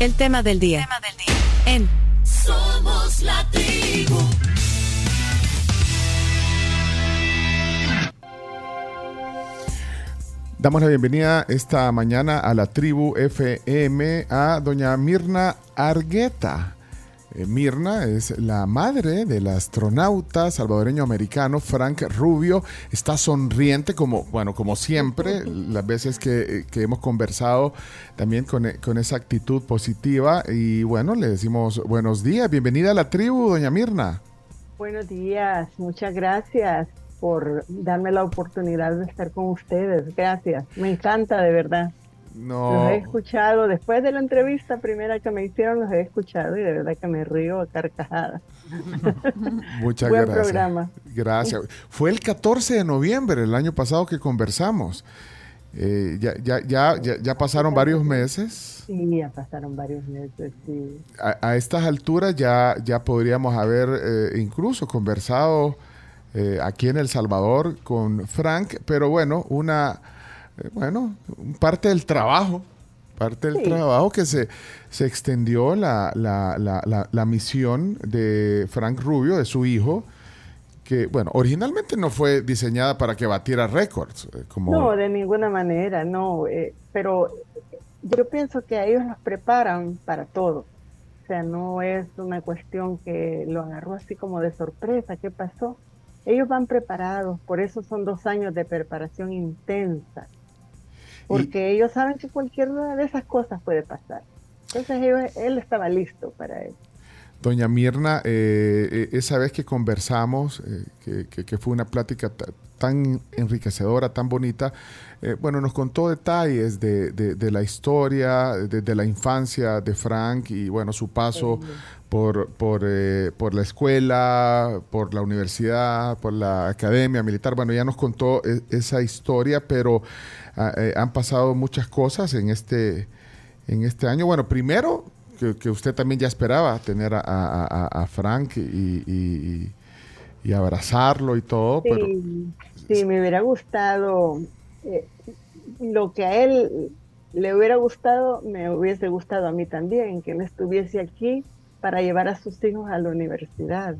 El tema del día. En Somos la tribu. Damos la bienvenida esta mañana a la tribu FM a doña Mirna Argueta. Eh, Mirna es la madre del astronauta salvadoreño americano Frank Rubio. Está sonriente como, bueno, como siempre, las veces que, hemos conversado también con, con, esa actitud positiva. Y bueno, le decimos buenos días, bienvenida a la tribu, doña Mirna. Buenos días, muchas gracias por darme la oportunidad de estar con ustedes. Gracias, me encanta de verdad. No. Los he escuchado, después de la entrevista primera que me hicieron, los he escuchado y de verdad que me río a carcajadas. Muchas Buen gracias. programa. Gracias. Fue el 14 de noviembre el año pasado que conversamos. Eh, ya, ya, ya, ya, pasaron varios meses. Sí, ya pasaron varios meses, sí. A, estas alturas ya, ya podríamos haber eh, incluso conversado eh, aquí en El Salvador con Frank, pero bueno, una eh, bueno, parte del trabajo, parte del trabajo que se, se extendió la, la, la, la, misión de Frank Rubio, de su hijo, que, bueno, originalmente no fue diseñada para que batiera récords. Eh, como... No, de ninguna manera, no, eh, pero yo pienso que a ellos los preparan para todo. O sea, no es una cuestión que lo agarró así como de sorpresa, ¿qué pasó? Ellos van preparados, por eso son dos años de preparación intensa porque ellos saben que cualquier una de esas cosas puede pasar. Entonces él estaba listo para eso. Doña Mirna, eh, eh, esa vez que conversamos, eh, que, fue una plática tan enriquecedora, tan bonita, bueno, nos contó detalles de, la historia, de, la infancia de Frank y bueno, su paso por, por, por, la escuela, por la universidad, por la academia militar. Bueno, ya nos contó esa historia, pero Ah, eh, han pasado muchas cosas en este, en este año. Bueno, primero, que, usted también ya esperaba tener a, Frank y, abrazarlo y todo. Sí, sí, me hubiera gustado. Eh, lo que a él le hubiera gustado, me hubiese gustado a mí también, que él estuviese aquí para llevar a sus hijos a la universidad.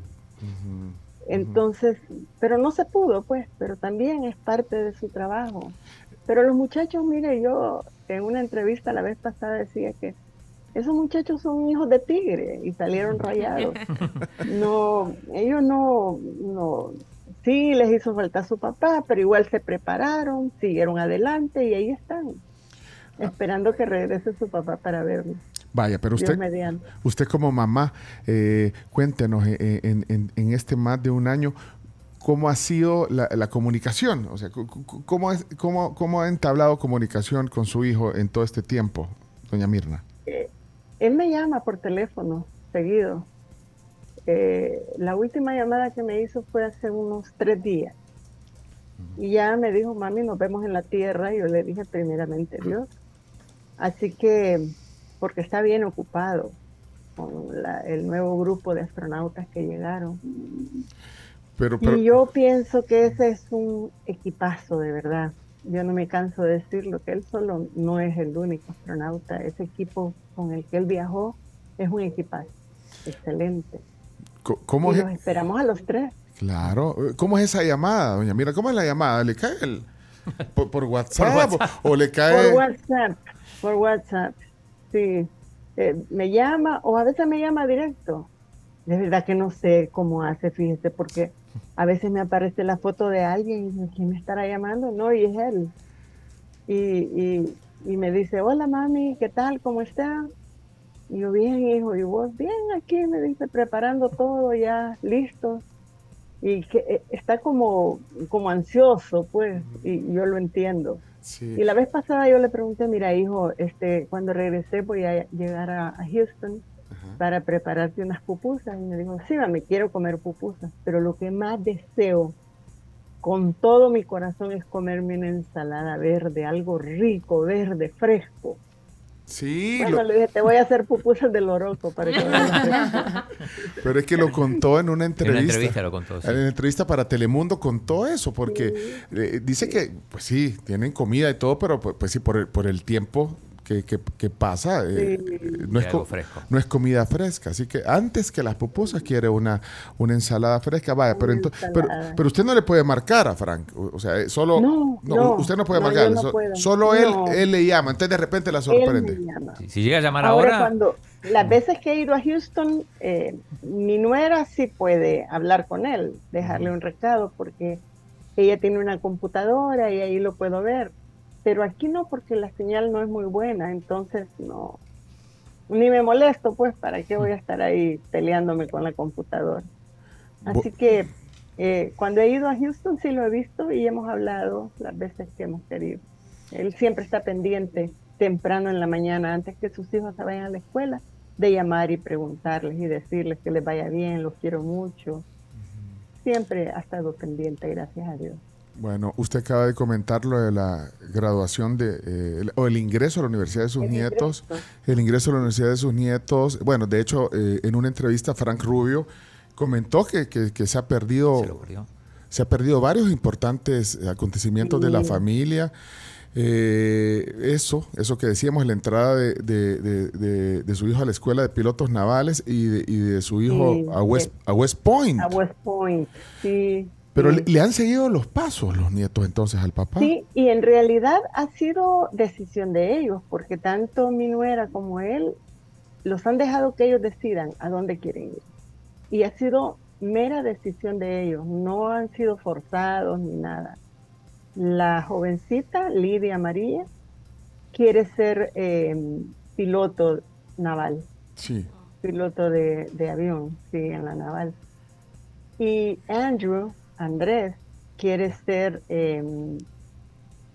Entonces, pero no se pudo, pues, pero también es parte de su trabajo. Pero los muchachos, mire, yo en una entrevista la vez pasada decía que esos muchachos son hijos de tigre y salieron rayados. No, ellos no, no, sí les hizo falta su papá, pero igual se prepararon, siguieron adelante y ahí están, esperando que regrese su papá para verlo. Vaya, pero usted, usted como mamá, eh, cuéntenos eh, en, en, este más de un año, cómo ha sido la, comunicación, o sea, cómo, es, cómo, cómo, ha entablado comunicación con su hijo en todo este tiempo, doña Mirna. Él me llama por teléfono seguido. Eh, la última llamada que me hizo fue hace unos tres días. Y ya me dijo, mami, nos vemos en la Tierra. Y yo le dije, primeramente Dios. Así que, porque está bien ocupado con el nuevo grupo de astronautas que llegaron. Y yo pienso que ese es un equipazo de verdad. Yo no me canso de decirlo, que él solo no es el único astronauta. Ese equipo con el que él viajó es un equipazo excelente. ¿Cómo y los esperamos a los tres. Claro. ¿Cómo es esa llamada, doña Mira? ¿Cómo es la llamada? ¿Le cae el, por, WhatsApp, O, le cae...? Por WhatsApp, por WhatsApp, sí. Eh, me llama o a veces me llama directo. De verdad que no sé cómo hace, fíjese, porque a veces me aparece la foto de alguien y ¿quién me estará llamando? No, y es él. Y, y, me dice, hola mami, ¿qué tal? ¿Cómo está? Y yo, bien, hijo, y vos, bien, aquí me dice, preparando todo ya, listo. Y que eh, está como, como ansioso, pues, y yo lo entiendo. Y la vez pasada yo le pregunté, mira, hijo, este, cuando regresé voy a llegar a Houston para prepararte unas pupusas. Y me dijo, sí, me quiero comer pupusas, pero lo que más deseo con todo mi corazón es comerme una ensalada verde, algo rico, verde, fresco. Sí. Bueno, le dije, te voy a hacer pupusas del oroco para que Pero es que lo contó en una entrevista. En una entrevista lo contó, En una entrevista para Telemundo contó eso, porque eh, dice que, pues sí, tienen comida y todo, pero pues, pues sí, por el, por el tiempo que, pasa, eh, no, es no es comida fresca. Así que antes que las pupusas quiere una, una ensalada fresca. Vaya, pero, pero, usted no le puede marcar a Frank. O sea, eh, solo. No, usted no puede marcar. solo él, él le llama. Entonces de repente la sorprende. Si, llega a llamar ahora. cuando las veces que he ido a Houston, eh, mi nuera sí puede hablar con él, dejarle un recado, porque ella tiene una computadora y ahí lo puedo ver pero aquí no porque la señal no es muy buena, entonces no, ni me molesto, pues, ¿para qué voy a estar ahí peleándome con la computadora? Así que eh, cuando he ido a Houston sí lo he visto y hemos hablado las veces que hemos querido. Él siempre está pendiente temprano en la mañana, antes que sus hijos se vayan a la escuela, de llamar y preguntarles y decirles que les vaya bien, los quiero mucho. Siempre ha estado pendiente, gracias a Dios. Bueno, usted acaba de comentar lo de la graduación de, eh, o el ingreso a la universidad de sus nietos, el ingreso a la universidad de sus nietos. Bueno, de hecho, eh, en una entrevista, Frank Rubio comentó que, se ha perdido, se, ha perdido varios importantes acontecimientos de la familia. Eh, eso, eso que decíamos, la entrada de, de, su hijo a la escuela de pilotos navales y de, su hijo a, West, a West Point. A West Point, sí. Pero le, han seguido los pasos los nietos entonces al papá. Sí, y en realidad ha sido decisión de ellos, porque tanto mi nuera como él los han dejado que ellos decidan a dónde quieren ir. Y ha sido mera decisión de ellos, no han sido forzados ni nada. La jovencita, Lidia María, quiere ser eh, piloto naval. Sí. Piloto de, de avión, sí, en la naval. Y Andrew Andrés quiere ser em,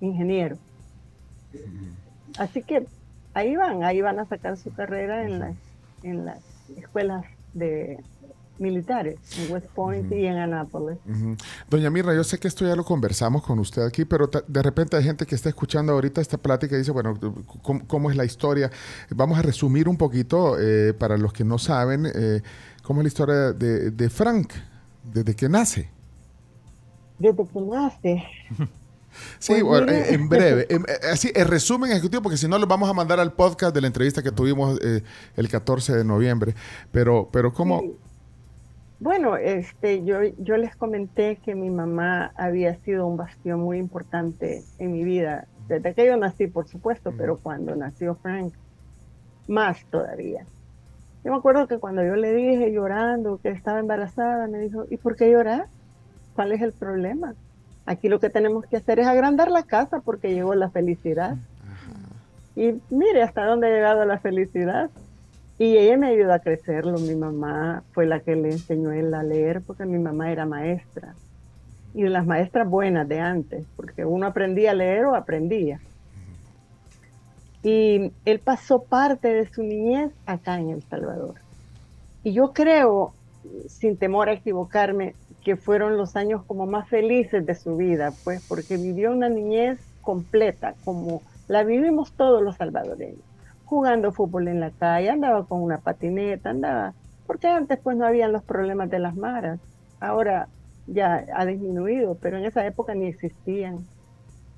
ingeniero. Así que ahí van, ahí van a sacar su carrera en las, en las escuelas de militares, en West Point y en Anápolis. Doña Mirra, yo sé que esto ya lo conversamos con usted aquí, pero de repente hay gente que está escuchando ahorita esta plática y dice, bueno, ¿cómo, es la historia? Vamos a resumir un poquito eh, para los que no saben eh, cómo es la historia de, de Frank, desde que nace desde que nace. Sí, pues bueno, en breve. En, eh, así, el resumen ejecutivo, porque si no, lo vamos a mandar al podcast de la entrevista que tuvimos eh, el 14 de noviembre. Pero, pero ¿cómo? Bueno, este, yo, yo les comenté que mi mamá había sido un bastión muy importante en mi vida. Desde que yo nací, por supuesto, pero cuando nació Frank, más todavía. Yo me acuerdo que cuando yo le dije llorando que estaba embarazada, me dijo, ¿y por qué llorar? ¿Cuál es el problema? Aquí lo que tenemos que hacer es agrandar la casa porque llegó la felicidad. Y mire hasta dónde ha llegado la felicidad. Y ella me ayudó a crecerlo. Mi mamá fue la que le enseñó a él a leer porque mi mamá era maestra. Y las maestras buenas de antes, porque uno aprendía a leer o aprendía. Y él pasó parte de su niñez acá en El Salvador. Y yo creo, sin temor a equivocarme, que fueron los años como más felices de su vida, pues porque vivió una niñez completa, como la vivimos todos los salvadoreños, jugando fútbol en la calle, andaba con una patineta, andaba, porque antes pues no habían los problemas de las maras, ahora ya ha disminuido, pero en esa época ni existían.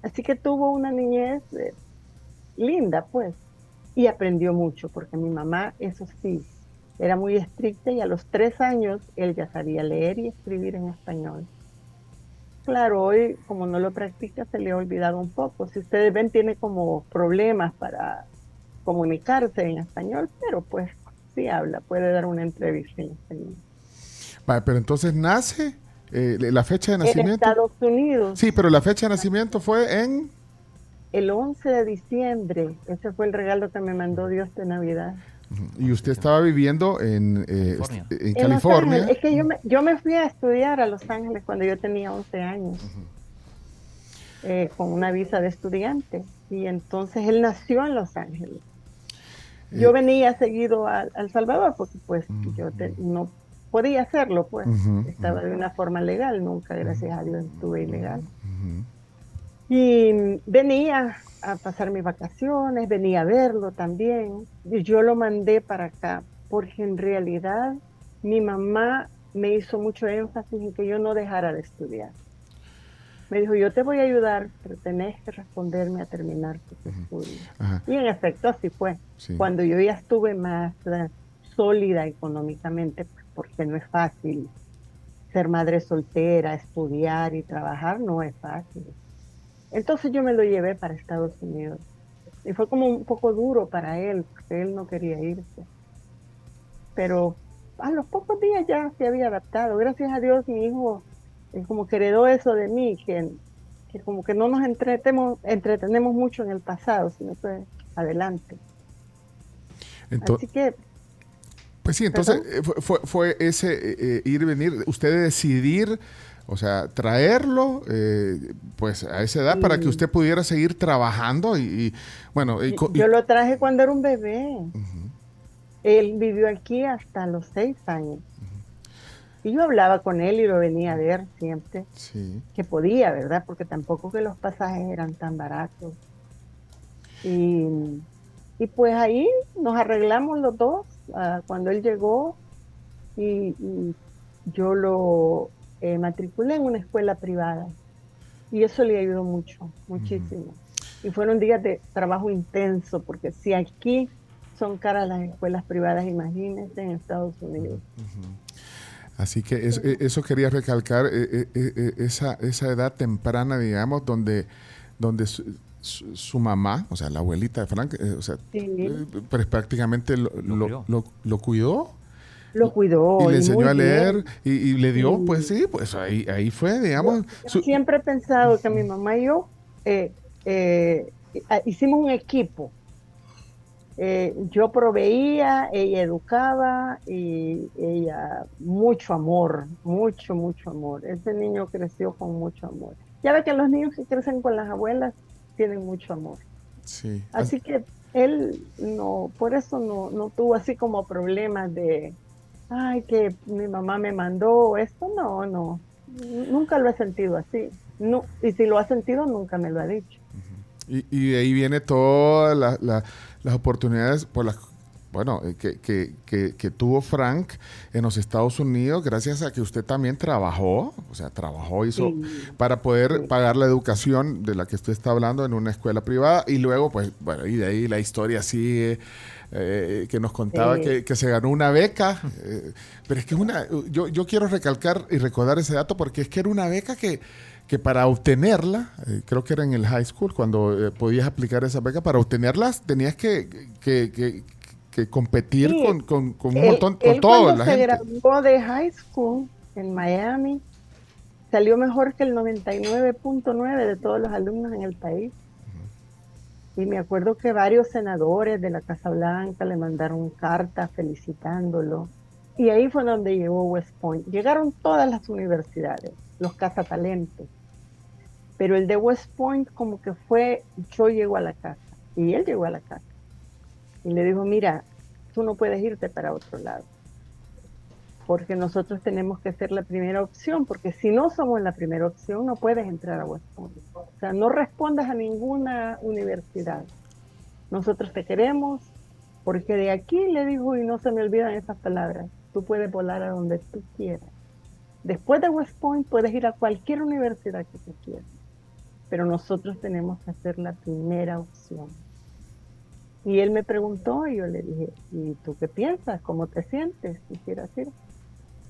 Así que tuvo una niñez eh, linda, pues, y aprendió mucho, porque mi mamá, eso sí, era muy estricta y a los tres años él ya sabía leer y escribir en español. Claro, hoy como no lo practica se le ha olvidado un poco. Si ustedes ven, tiene como problemas para comunicarse en español, pero pues sí habla, puede dar una entrevista en español. Vale, pero entonces nace, eh, la fecha de nacimiento. En Estados Unidos. Sí, pero la fecha de nacimiento fue en... El 11 de diciembre, ese fue el regalo que me mandó Dios de Navidad. Y usted estaba viviendo en, eh, en California. Es que yo me, yo me fui a estudiar a Los Ángeles cuando yo tenía 11 años, eh, con una visa de estudiante. Y entonces él nació en Los Ángeles. Yo eh, venía seguido a, El Salvador porque pues yo no podía hacerlo, pues. Estaba de una forma legal, nunca, gracias a Dios, estuve ilegal. Y venía a pasar mis vacaciones, venía a verlo también. Y yo lo mandé para acá, porque en realidad mi mamá me hizo mucho énfasis en que yo no dejara de estudiar. Me dijo, yo te voy a ayudar, pero tenés que responderme a terminar tus estudios. Y en efecto así fue. Cuando yo ya estuve más eh, sólida económicamente, pues, porque no es fácil ser madre soltera, estudiar y trabajar, no es fácil. Entonces yo me lo llevé para Estados Unidos. Y fue como un poco duro para él, porque él no quería irse. Pero a los pocos días ya se había adaptado. Gracias a Dios mi hijo eh, como que heredó eso de mí, que, como que no nos entretenemos, entretenemos mucho en el pasado, sino que adelante. Así que... Pues sí, entonces eh, fue, fue, ese eh, ir y venir, usted decidir o sea, traerlo pues a esa edad para que usted pudiera seguir trabajando y, bueno. yo lo traje cuando era un bebé. Él vivió aquí hasta los seis años. Y yo hablaba con él y lo venía a ver siempre. Sí. Que podía, ¿verdad? Porque tampoco que los pasajes eran tan baratos. Y, pues ahí nos arreglamos los dos ah, cuando él llegó y, yo lo eh, matriculé en una escuela privada. Y eso le ayudó mucho, muchísimo. Y fueron días de trabajo intenso, porque si aquí son caras las escuelas privadas, imagínense en Estados Unidos. Así que e, eso quería recalcar, e, e, esa, esa edad temprana, digamos, donde, donde su, mamá, o sea, la abuelita de Frank, eh, o sea, eh, pues prácticamente lo, lo, cuidó. Lo cuidó. Y le enseñó a leer y, le dio, pues sí, pues ahí, ahí fue, digamos. siempre he pensado que mi mamá y yo eh, hicimos un equipo eh, yo proveía, ella educaba y ella mucho amor, mucho, mucho amor. Ese niño creció con mucho amor. Ya ve que los niños que crecen con las abuelas tienen mucho amor. Sí. Así que él no, por eso no, no tuvo así como problemas de, ay, que mi mamá me mandó esto. No, no. Nunca lo he sentido así. No, y si lo ha sentido, nunca me lo ha dicho. Y, y de ahí viene toda la las oportunidades por las bueno, eh, que, que, que, tuvo Frank en los Estados Unidos gracias a que usted también trabajó, o sea, trabajó, hizo para poder pagar la educación de la que usted está hablando en una escuela privada y luego, pues, bueno, y de ahí la historia sigue. Eh, que nos contaba que, que, se ganó una beca, eh, pero es que una, yo, yo quiero recalcar y recordar ese dato porque es que era una beca que, que para obtenerla, eh, creo que era en el high school, cuando eh, podías aplicar esa beca, para obtenerlas tenías que, que, competir con, con, con, un montón, con todo. Cuando se graduó de high school en Miami, salió mejor que el 99.9 de todos los alumnos en el país. Y me acuerdo que varios senadores de la Casa Blanca le mandaron cartas felicitándolo. Y ahí fue donde llegó West Point. Llegaron todas las universidades, los cazatalentos pero el de West Point como que fue, yo llego a la casa y él llegó a la casa y le dijo, mira, tú no puedes irte para otro lado, porque nosotros tenemos que ser la primera opción, porque si no somos la primera opción no puedes entrar a West Point. O sea, no respondas a ninguna universidad. Nosotros te queremos, porque de aquí le dijo, y no se me olvidan esas palabras, tú puedes volar a donde tú quieras. Después de West Point puedes ir a cualquier universidad que tú quieras pero nosotros tenemos que hacer la primera opción. Y él me preguntó y yo le dije, ¿y tú qué piensas? ¿Cómo te sientes? Quisiera decir.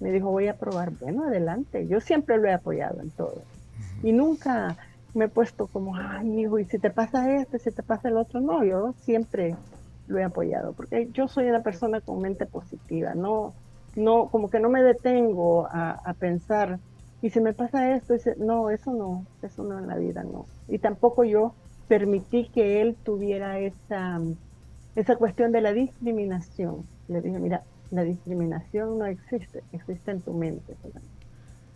Me dijo, voy a probar. Bueno, adelante. Yo siempre lo he apoyado en todo. Y nunca me he puesto como, ay, hijo, y si te pasa este, si te pasa el otro. No, yo siempre lo he apoyado, porque yo soy una persona con mente positiva. No, no, como que no me detengo a, a pensar y si me pasa esto, no, eso no, eso no en la vida, no. Y tampoco yo permití que él tuviera esa, esa cuestión de la discriminación. Le dije, mira, la discriminación no existe, existe en tu mente.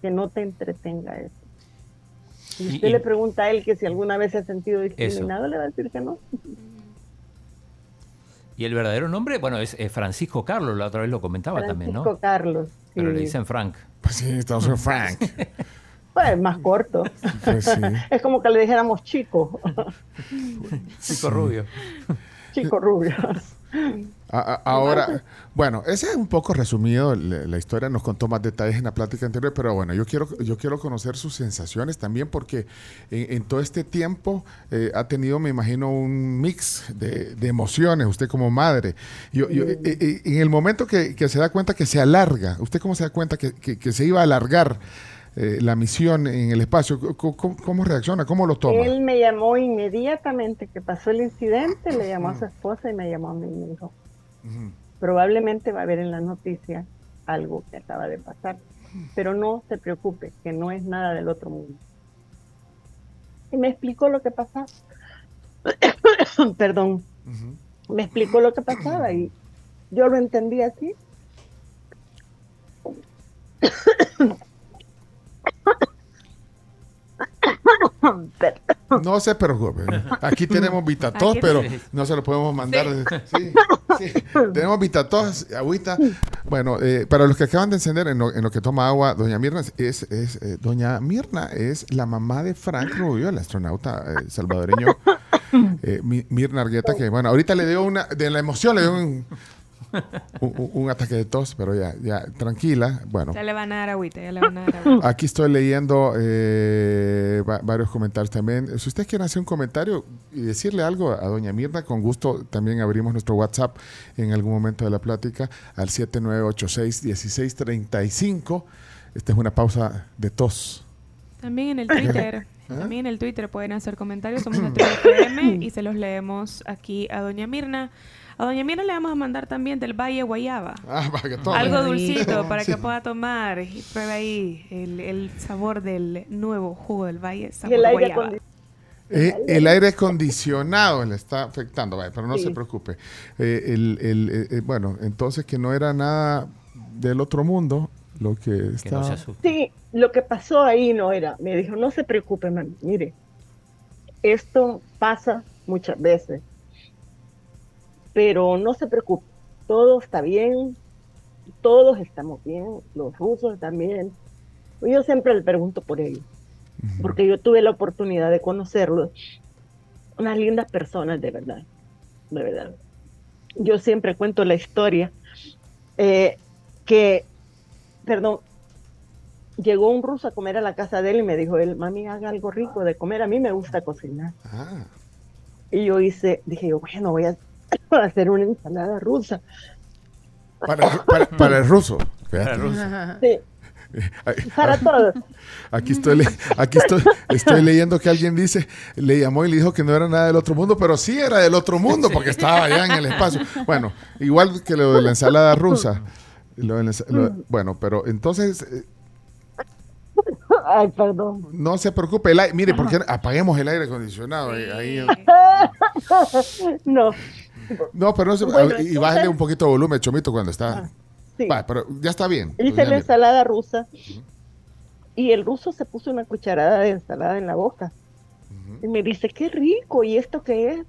Que no te entretenga eso. Y usted le pregunta a él que si alguna vez se ha sentido discriminado, le va a decir que no. Y el verdadero nombre, bueno, es, Francisco Carlos, la otra vez lo comentaba también, ¿no? Francisco Carlos. Pero le dicen Frank. Pues sí, estamos en Frank. Pues más corto. Pues sí. Es como que le dijéramos chico. chico rubio. Chico rubio. Ahora, bueno, ese es un poco resumido la, historia, nos contó más detalles en la plática anterior, pero bueno, yo quiero, yo quiero conocer sus sensaciones también porque en, todo este tiempo eh, ha tenido, me imagino, un mix de, emociones, usted como madre. Yo, eh, eh, en el momento que, se da cuenta que se alarga, ¿usted cómo se da cuenta que, que se iba a alargar? Eh, la misión en el espacio. ¿Cómo, reacciona? ¿Cómo lo toma? Él me llamó inmediatamente que pasó el incidente, le llamó a su esposa y me llamó a mí y me dijo, probablemente va a haber en la noticia algo que acaba de pasar, pero no se preocupe, que no es nada del otro mundo. Y me explicó lo que pasaba. Perdón. Me explicó lo que pasaba y yo lo entendí así. No se preocupe. Aquí tenemos Vitatos, pero no se lo podemos mandar. Sí. Sí, Tenemos Vitatos, agüita. Bueno, eh, para los que acaban de encender en lo, que toma agua, Doña Mirna es, es eh, Doña Mirna es la mamá de Frank Rubio, el astronauta eh, salvadoreño. Mirna Argueta, que bueno, ahorita le dio una, de la emoción le dio un, un, ataque de tos, pero ya, ya, tranquila. Bueno. Ya le van a dar agüita, ya le van a dar agüita. Aquí estoy leyendo eh, varios comentarios también. Si usted quiere hacer un comentario y decirle algo a doña Mirna, con gusto también abrimos nuestro WhatsApp en algún momento de la plática al 7986-1635. Esta es una pausa de tos. También en el Twitter. ¿Ah? También en el Twitter pueden hacer comentarios. Somos FM y se los leemos aquí a doña Mirna. A doña Mira le vamos a mandar también del Valle Guayaba. Ah, para que tome. Algo dulcito para que pueda tomar y pruebe ahí el, sabor del nuevo jugo del Valle, sabor el aire guayaba. Eh, el aire acondicionado le está afectando, pero no se preocupe. Eh, el, eh, bueno, entonces que no era nada del otro mundo lo que está... sí, lo que pasó ahí no era. Me dijo, no se preocupe, mami. Mire, esto pasa muchas veces pero no se preocupe, todo está bien, todos estamos bien, los rusos también. Yo siempre le pregunto por ellos, porque yo tuve la oportunidad de conocerlos, unas lindas personas de verdad, de verdad. Yo siempre cuento la historia eh, que, perdón, llegó un ruso a comer a la casa de él y me dijo él, mami, haga algo rico de comer, a mí me gusta cocinar. Ah. Y yo hice, dije yo, bueno, voy a para hacer una ensalada rusa. Para, el ruso. Sí. Para todos. Aquí estoy, aquí estoy, estoy leyendo que alguien dice, le llamó y le dijo que no era nada del otro mundo, pero sí era del otro mundo porque estaba allá en el espacio. Bueno, igual que lo de la ensalada rusa. bueno, pero entonces eh, Ay, perdón. No se preocupe, mire, porque apaguemos el aire acondicionado. Ahí, no. No, pero no se, y bájale un poquito de volumen, Chomito, cuando está. Ah, sí. pero ya está bien. Hice la ensalada rusa y el ruso se puso una cucharada de ensalada en la boca. Y me dice, qué rico, ¿y esto qué es?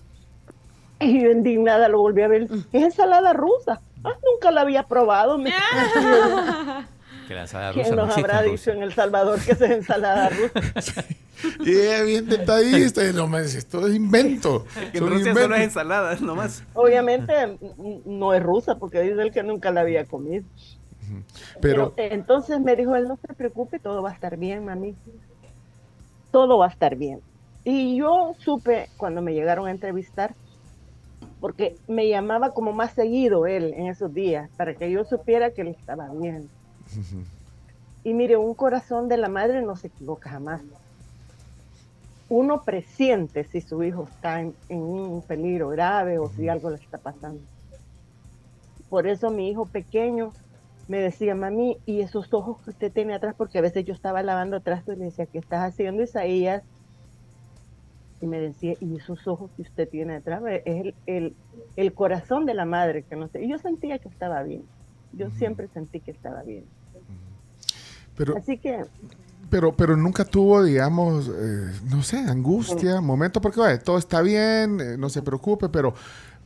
Y yo indignada lo volví a ver. Es ensalada rusa. Ah, nunca la había probado. Me... Que la ensalada rusa ¿Quién nos habrá dicho en El Salvador que es ensalada rusa? Y es bien detallista, no me esto es invento. Que en Rusia solo es ensalada, nomás. Obviamente no es rusa, porque dice él que nunca la había comido. Pero, entonces me dijo él, no se preocupe, todo va a estar bien, mami. Todo va a estar bien. Y yo supe cuando me llegaron a entrevistar, porque me llamaba como más seguido él en esos días, para que yo supiera que él estaba bien. Y mire, un corazón de la madre no se equivoca jamás. Uno presiente si su hijo está en, un peligro grave o si algo le está pasando. Por eso mi hijo pequeño me decía, mami, ¿y esos ojos que usted tiene atrás? Porque a veces yo estaba lavando atrás y le decía, ¿qué estás haciendo, Isaías? Y me decía, ¿y esos ojos que usted tiene atrás? Es el, el, corazón de la madre que no sé. Y yo sentía que estaba bien. Yo siempre sentí que estaba bien. Pero, Así que... Pero, pero nunca tuvo, digamos, eh, no sé, angustia, momentos, porque todo está bien, eh, no se preocupe, pero,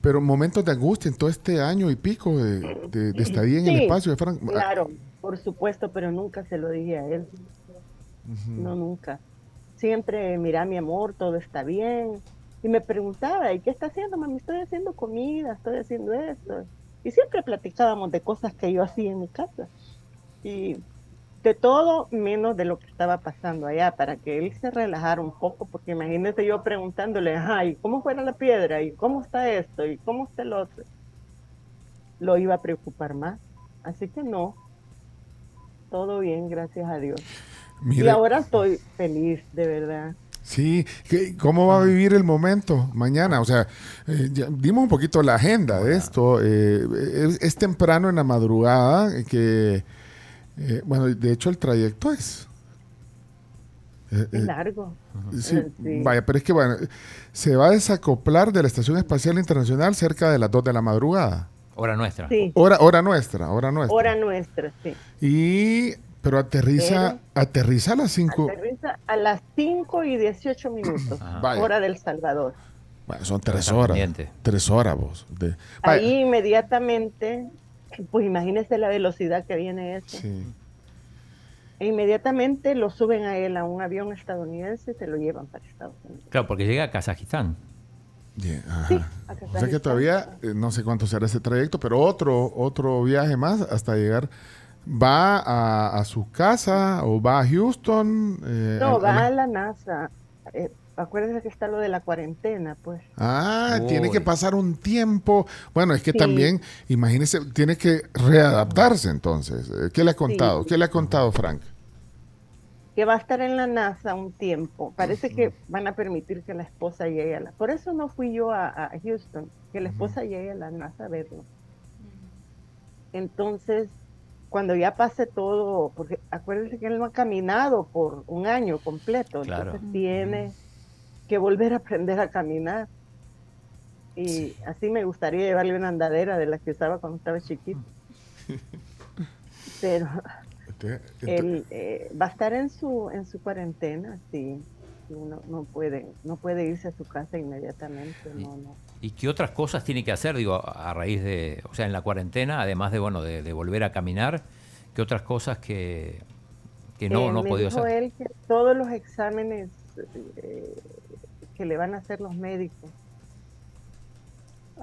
pero momentos de angustia en todo este año y pico de, de, estadía en el espacio de Frank. Claro, por supuesto, pero nunca se lo dije a él. No, nunca. Siempre, mira, mi amor, todo está bien. y me preguntaba, ¿y qué está haciendo, mami? Estoy haciendo comida, estoy haciendo esto. Y siempre platicábamos de cosas que yo hacía en mi casa. Y de todo menos de lo que estaba pasando allá, para que él se relajara un poco, porque imagínese yo preguntándole, ay, ¿cómo fuera la piedra? ¿Y cómo está esto? ¿Y cómo está el otro? Lo iba a preocupar más. Así que no, todo bien, gracias a Dios. Y ahora estoy feliz, de verdad. Sí, ¿cómo va a vivir el momento mañana? O sea, eh, dimos un poquito la agenda de esto. Eh, es, temprano en la madrugada que, eh, bueno, de hecho el trayecto es... es largo. Sí, Vaya, pero es que bueno, se va a desacoplar de la Estación Espacial Internacional cerca de las 2 de la madrugada. Hora nuestra. Sí. Hora, hora nuestra, hora nuestra. Hora nuestra, sí. Y pero aterriza, aterriza a las 5. Aterriza a las 5 y 18 minutos, hora del Salvador. Bueno, son tres horas. Tres horas vos. Ahí inmediatamente, pues imagínese la velocidad que viene eso. Sí. E inmediatamente lo suben a él a un avión estadounidense y se lo llevan para Estados Unidos. Claro, porque llega a Kazajistán. Sí, o sea que todavía eh, no sé cuánto será ese trayecto, pero otro, otro viaje más hasta llegar ¿Va a, su casa o va a Houston? Eh, no, va a la NASA. Eh, acuérdense que está lo de la cuarentena, pues. Ah, tiene que pasar un tiempo. Bueno, es que también, imagínese, tiene que readaptarse entonces. Eh, ¿Qué le ha contado? ¿Qué le ha contado Frank? Que va a estar en la NASA un tiempo. Parece que van a permitir que la esposa llegue a la... Por eso no fui yo a, Houston, que la esposa llegue a la NASA a verlo. Entonces, cuando ya pase todo, porque acuérdense que él no ha caminado por un año completo, entonces tiene que volver a aprender a caminar. Y así me gustaría llevarle una andadera de la que usaba cuando estaba chiquito. Pero él eh, va a estar en su en su cuarentena, sí. No, no, puede no puede irse a su casa inmediatamente, no, no. ¿Y qué otras cosas tiene que hacer, digo, a raíz de, o sea, en la cuarentena, además de, bueno, de, volver a caminar, qué otras cosas que, que no, eh, no ha podido hacer? Él que todos los exámenes eh, que le van a hacer los médicos,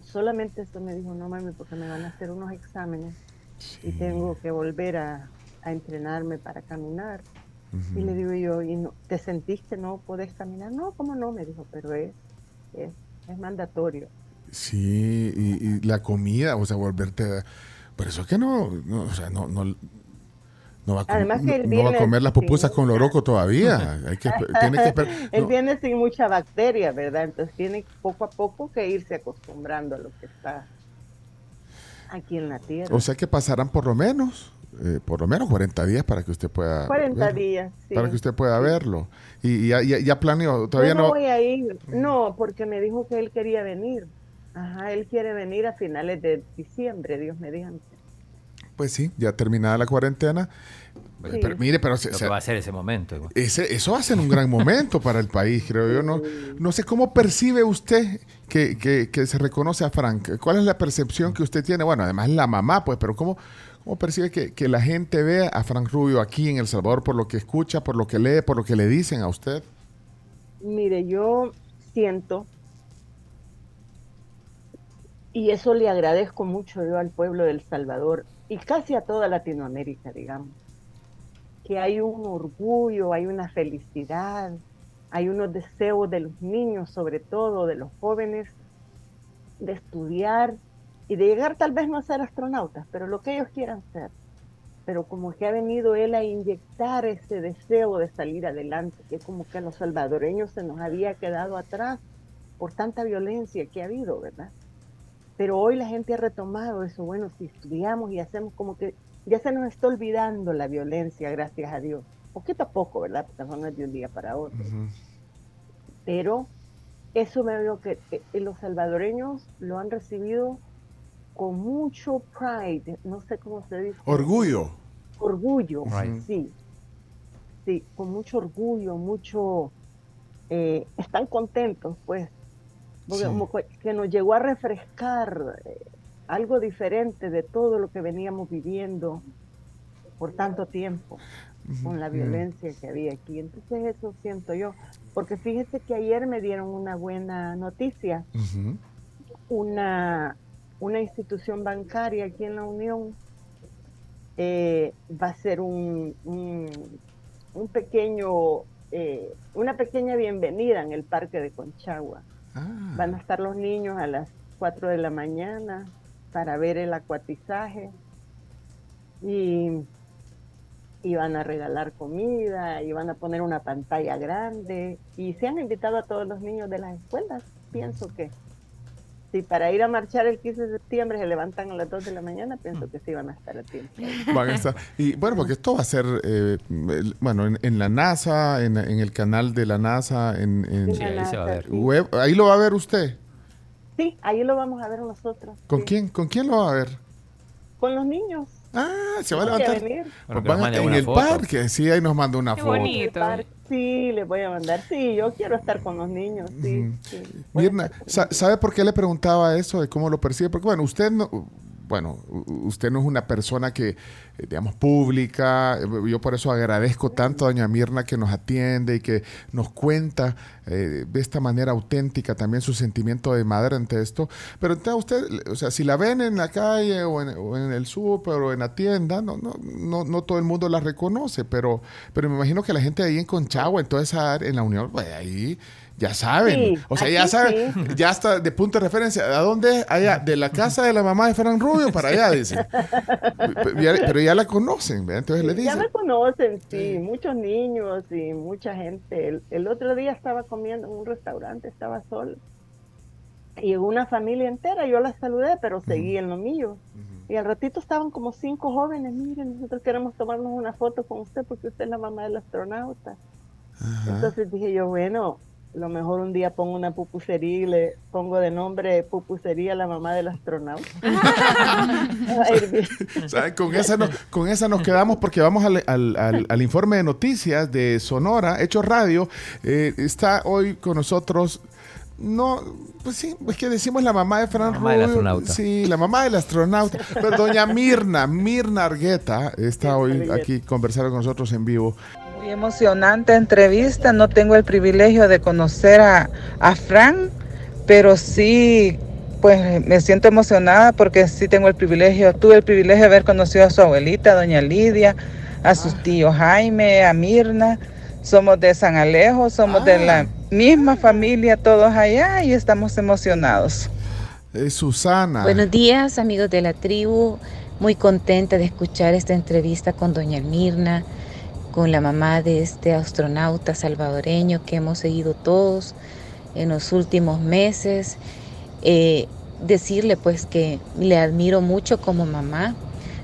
solamente eso me dijo, no mami, porque me van a hacer unos exámenes y tengo que volver a, entrenarme para caminar. Y le digo yo, ¿y no, te sentís que no podés caminar? No, ¿cómo no? Me dijo, pero es, es es mandatorio. Sí, y, la comida, o sea, volverte... Por eso es que no, no o sea, no, no, no va, a, Además que él no va a comer las pupusas con loroco todavía. Hay que, tiene que él viene sin mucha bacteria, ¿verdad? Entonces tiene poco a poco que irse acostumbrando a lo que está aquí en la tierra. O sea que pasarán por lo menos eh, por lo menos 40 días para que usted pueda 40 días sí. para que usted pueda verlo y, ya, ya, planeó todavía no, no voy a ir no porque me dijo que él quería venir ajá él quiere venir a finales de diciembre Dios mediante pues sí ya terminada la cuarentena Pero, mire, pero se, va a ser ese momento. Ese, eso va a ser un gran momento para el país, creo yo. No, no sé cómo percibe usted que, que, que, se reconoce a Frank. ¿Cuál es la percepción que usted tiene? Bueno, además la mamá, pues, pero ¿cómo, ¿Cómo percibe que, la gente ve a Frank Rubio aquí en El Salvador por lo que escucha, por lo que lee, por lo que le dicen a usted? Mire, yo siento, y eso le agradezco mucho yo al pueblo del Salvador y casi a toda Latinoamérica, digamos, que hay un orgullo, hay una felicidad, hay unos deseos de los niños, sobre todo de los jóvenes, de estudiar, y de llegar tal vez no a ser astronautas, pero lo que ellos quieran ser. Pero como que ha venido él a inyectar ese deseo de salir adelante, que como que a los salvadoreños se nos había quedado atrás por tanta violencia que ha habido, ¿verdad? Pero hoy la gente ha retomado eso, bueno, si estudiamos y hacemos como que ya se nos está olvidando la violencia, gracias a Dios. Poquito a poco, ¿verdad? Porque no es de un día para otro. Pero eso me veo que eh, los salvadoreños lo han recibido con mucho pride, no sé cómo se dice. Orgullo. Orgullo, sí. Sí, con mucho orgullo, mucho... Eh, están contentos, pues, porque que nos llegó a refrescar eh, algo diferente de todo lo que veníamos viviendo por tanto tiempo con la violencia que había aquí. Entonces eso siento yo. porque fíjese que ayer me dieron una buena noticia. una, una institución bancaria aquí en la Unión eh, va a ser un, un, pequeño, eh, una pequeña bienvenida en el parque de Conchagua. Ah. Van a estar los niños a las 4 de la mañana para ver el acuatizaje y, y van a regalar comida y van a poner una pantalla grande y se han invitado a todos los niños de las escuelas. Pienso que si para ir a marchar el 15 de septiembre se levantan a las 2 de la mañana, pienso que sí van a estar a tiempo. Van a estar. Y bueno, porque esto va a ser, eh, bueno, en, la NASA, en, el canal de la NASA, en, ahí, se va a ver. Web, ahí lo va a ver usted. Sí, ahí lo vamos a ver nosotros. ¿Con quién? ¿Con quién lo va a ver? Con los niños. Ah, se va a levantar. Bueno, en el parque, sí, ahí nos manda una Qué foto. bonito. Sí, les voy a mandar. Sí, yo quiero estar con los niños. Sí, Mirna, ¿sabe por qué le preguntaba eso de cómo lo percibe? Porque, bueno, usted no, bueno, usted no es una persona que, eh, digamos, pública. Eh, yo por eso agradezco tanto a doña Mirna que nos atiende y que nos cuenta eh, de esta manera auténtica también su sentimiento de madre ante esto. Pero entonces usted, o sea, si la ven en la calle o en, el súper o en la tienda, no, no, no, no todo el mundo la reconoce, pero, pero me imagino que la gente ahí en Conchagua, en toda esa en la Unión, pues ahí ya saben. o sea, ya saben, ya está de punto de referencia. ¿A dónde? Allá, de la casa de la mamá de Fran Rubio para allá, dicen. Pero ya la conocen, entonces le dicen. Ya la conocen, sí, muchos niños y mucha gente. El, otro día estaba comiendo en un restaurante, estaba solo. Y una familia entera, yo la saludé, pero seguí en lo mío. Y al ratito estaban como cinco jóvenes, miren, nosotros queremos tomarnos una foto con usted porque usted es la mamá del astronauta. Entonces dije yo, bueno, lo mejor un día pongo una pupusería y le pongo de nombre pupusería la mamá del astronauta. con, esa con esa nos quedamos porque vamos al, al, al, informe de noticias de Sonora, Hecho Radio. Eh, está hoy con nosotros no, pues sí, es que decimos la mamá de Fran mamá del astronauta. Sí, la mamá del astronauta. Pero doña Mirna, Mirna Argueta, está hoy aquí conversando con nosotros en vivo. Emocionante entrevista. No tengo el privilegio de conocer a, a Fran, pero sí, pues me siento emocionada porque sí tengo el privilegio, tuve el privilegio de haber conocido a su abuelita, doña Lidia, a sus tíos Jaime, a Mirna. Somos de San Alejo, somos de la ah. misma familia, todos allá y estamos emocionados. Susana. Buenos días, amigos de la tribu. Muy contenta de escuchar esta entrevista con doña Mirna con la mamá de este astronauta salvadoreño que hemos seguido todos en los últimos meses. Eh, decirle pues que le admiro mucho como mamá,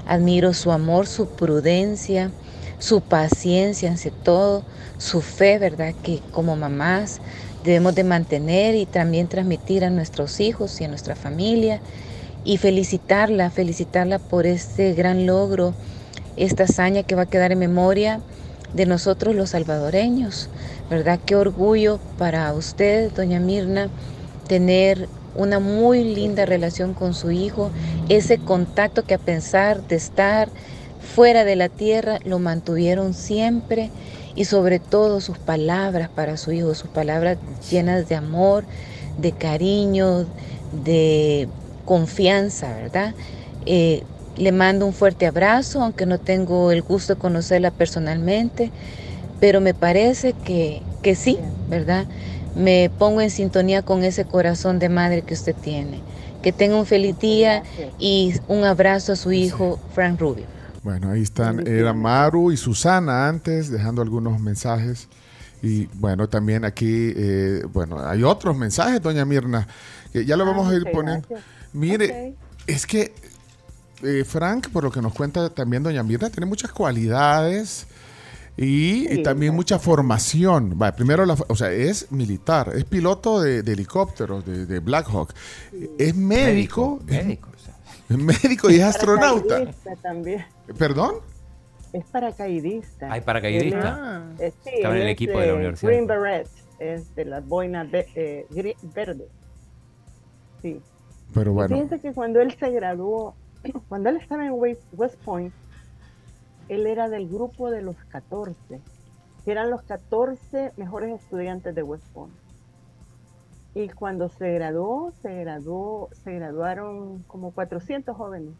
admiro su amor, su prudencia, su paciencia ante todo, su fe, ¿verdad? Que como mamás debemos de mantener y también transmitir a nuestros hijos y a nuestra familia y felicitarla, felicitarla por este gran logro, esta hazaña que va a quedar en memoria de nosotros los salvadoreños, ¿verdad? Qué orgullo para usted, doña Mirna, tener una muy linda relación con su hijo, ese contacto que a pensar de estar fuera de la tierra lo mantuvieron siempre y sobre todo sus palabras para su hijo, sus palabras llenas de amor, de cariño, de confianza, ¿verdad? Eh, le mando un fuerte abrazo, aunque no tengo el gusto de conocerla personalmente, pero me parece que, que sí, ¿verdad? Me pongo en sintonía con ese corazón de madre que usted tiene. Que tenga un feliz día y un abrazo a su hijo, Frank Rubio. Bueno, ahí están, era Maru y Susana antes, dejando algunos mensajes. Y bueno, también aquí, eh, bueno, hay otros mensajes, doña Mirna, que ya lo vamos a ir ah, poniendo. Mire, es que eh, Frank, por lo que nos cuenta también doña Mirna, tiene muchas cualidades y, también mucha formación. Va, primero, la, o sea, es militar, es piloto de, helicópteros, de, de, Black Hawk, es médico. Médico, es, médico y es astronauta. También. ¿Perdón? Es paracaidista. ¿Hay paracaidista? Eh, Estaba en el equipo de, la universidad. Green Beret, es de las boinas eh, verdes. Sí. Pero bueno. Fíjense que cuando él se graduó, cuando él estaba en West Point, él era del grupo de los 14, que eran los 14 mejores estudiantes de West Point. Y cuando se graduó, se graduó, se graduaron como 400 jóvenes.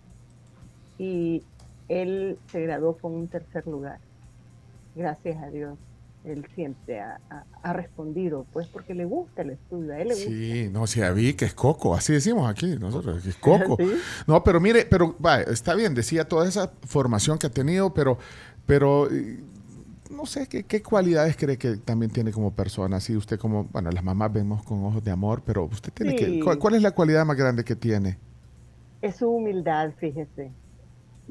Y él se graduó con un tercer lugar. Gracias a Dios. Él siempre ha, respondido, pues porque le gusta el estudio, a él le gusta. Sí, no, sí, a que es coco, así decimos aquí nosotros, que es coco. No, pero mire, pero va, está bien, decía toda esa formación que ha tenido, pero, pero no sé, ¿qué, cualidades cree que también tiene como persona? Así usted como, bueno, las mamás vemos con ojos de amor, pero usted tiene que, ¿cuál, es la cualidad más grande que tiene? Es su humildad, fíjese.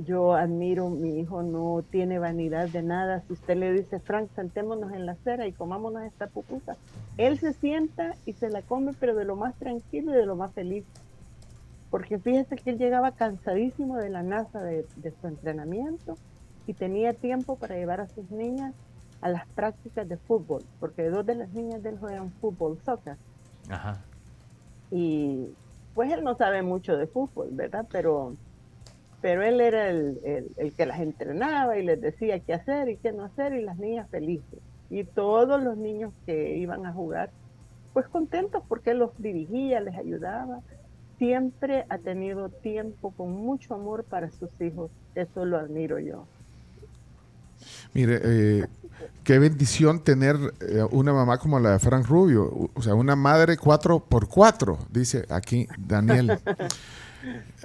Yo admiro, mi hijo no tiene vanidad de nada. Si usted le dice, Frank, sentémonos en la acera y comámonos esta pupusa, él se sienta y se la come, pero de lo más tranquilo y de lo más feliz. Porque fíjese que él llegaba cansadísimo de la NASA, de su entrenamiento, y tenía tiempo para llevar a sus niñas a las prácticas de fútbol, porque dos de las niñas de él juegan fútbol, soccer. Ajá. Y pues él no sabe mucho de fútbol, ¿verdad? Pero, pero él era el, el, que las entrenaba y les decía qué hacer y qué no hacer y las niñas felices. Y todos los niños que iban a jugar, pues contentos porque él los dirigía, les ayudaba. Siempre ha tenido tiempo con mucho amor para sus hijos. Eso lo admiro yo. Mire, eh, qué bendición tener eh, una mamá como la de Frank Rubio, o sea, una madre cuatro por cuatro, dice aquí Daniel.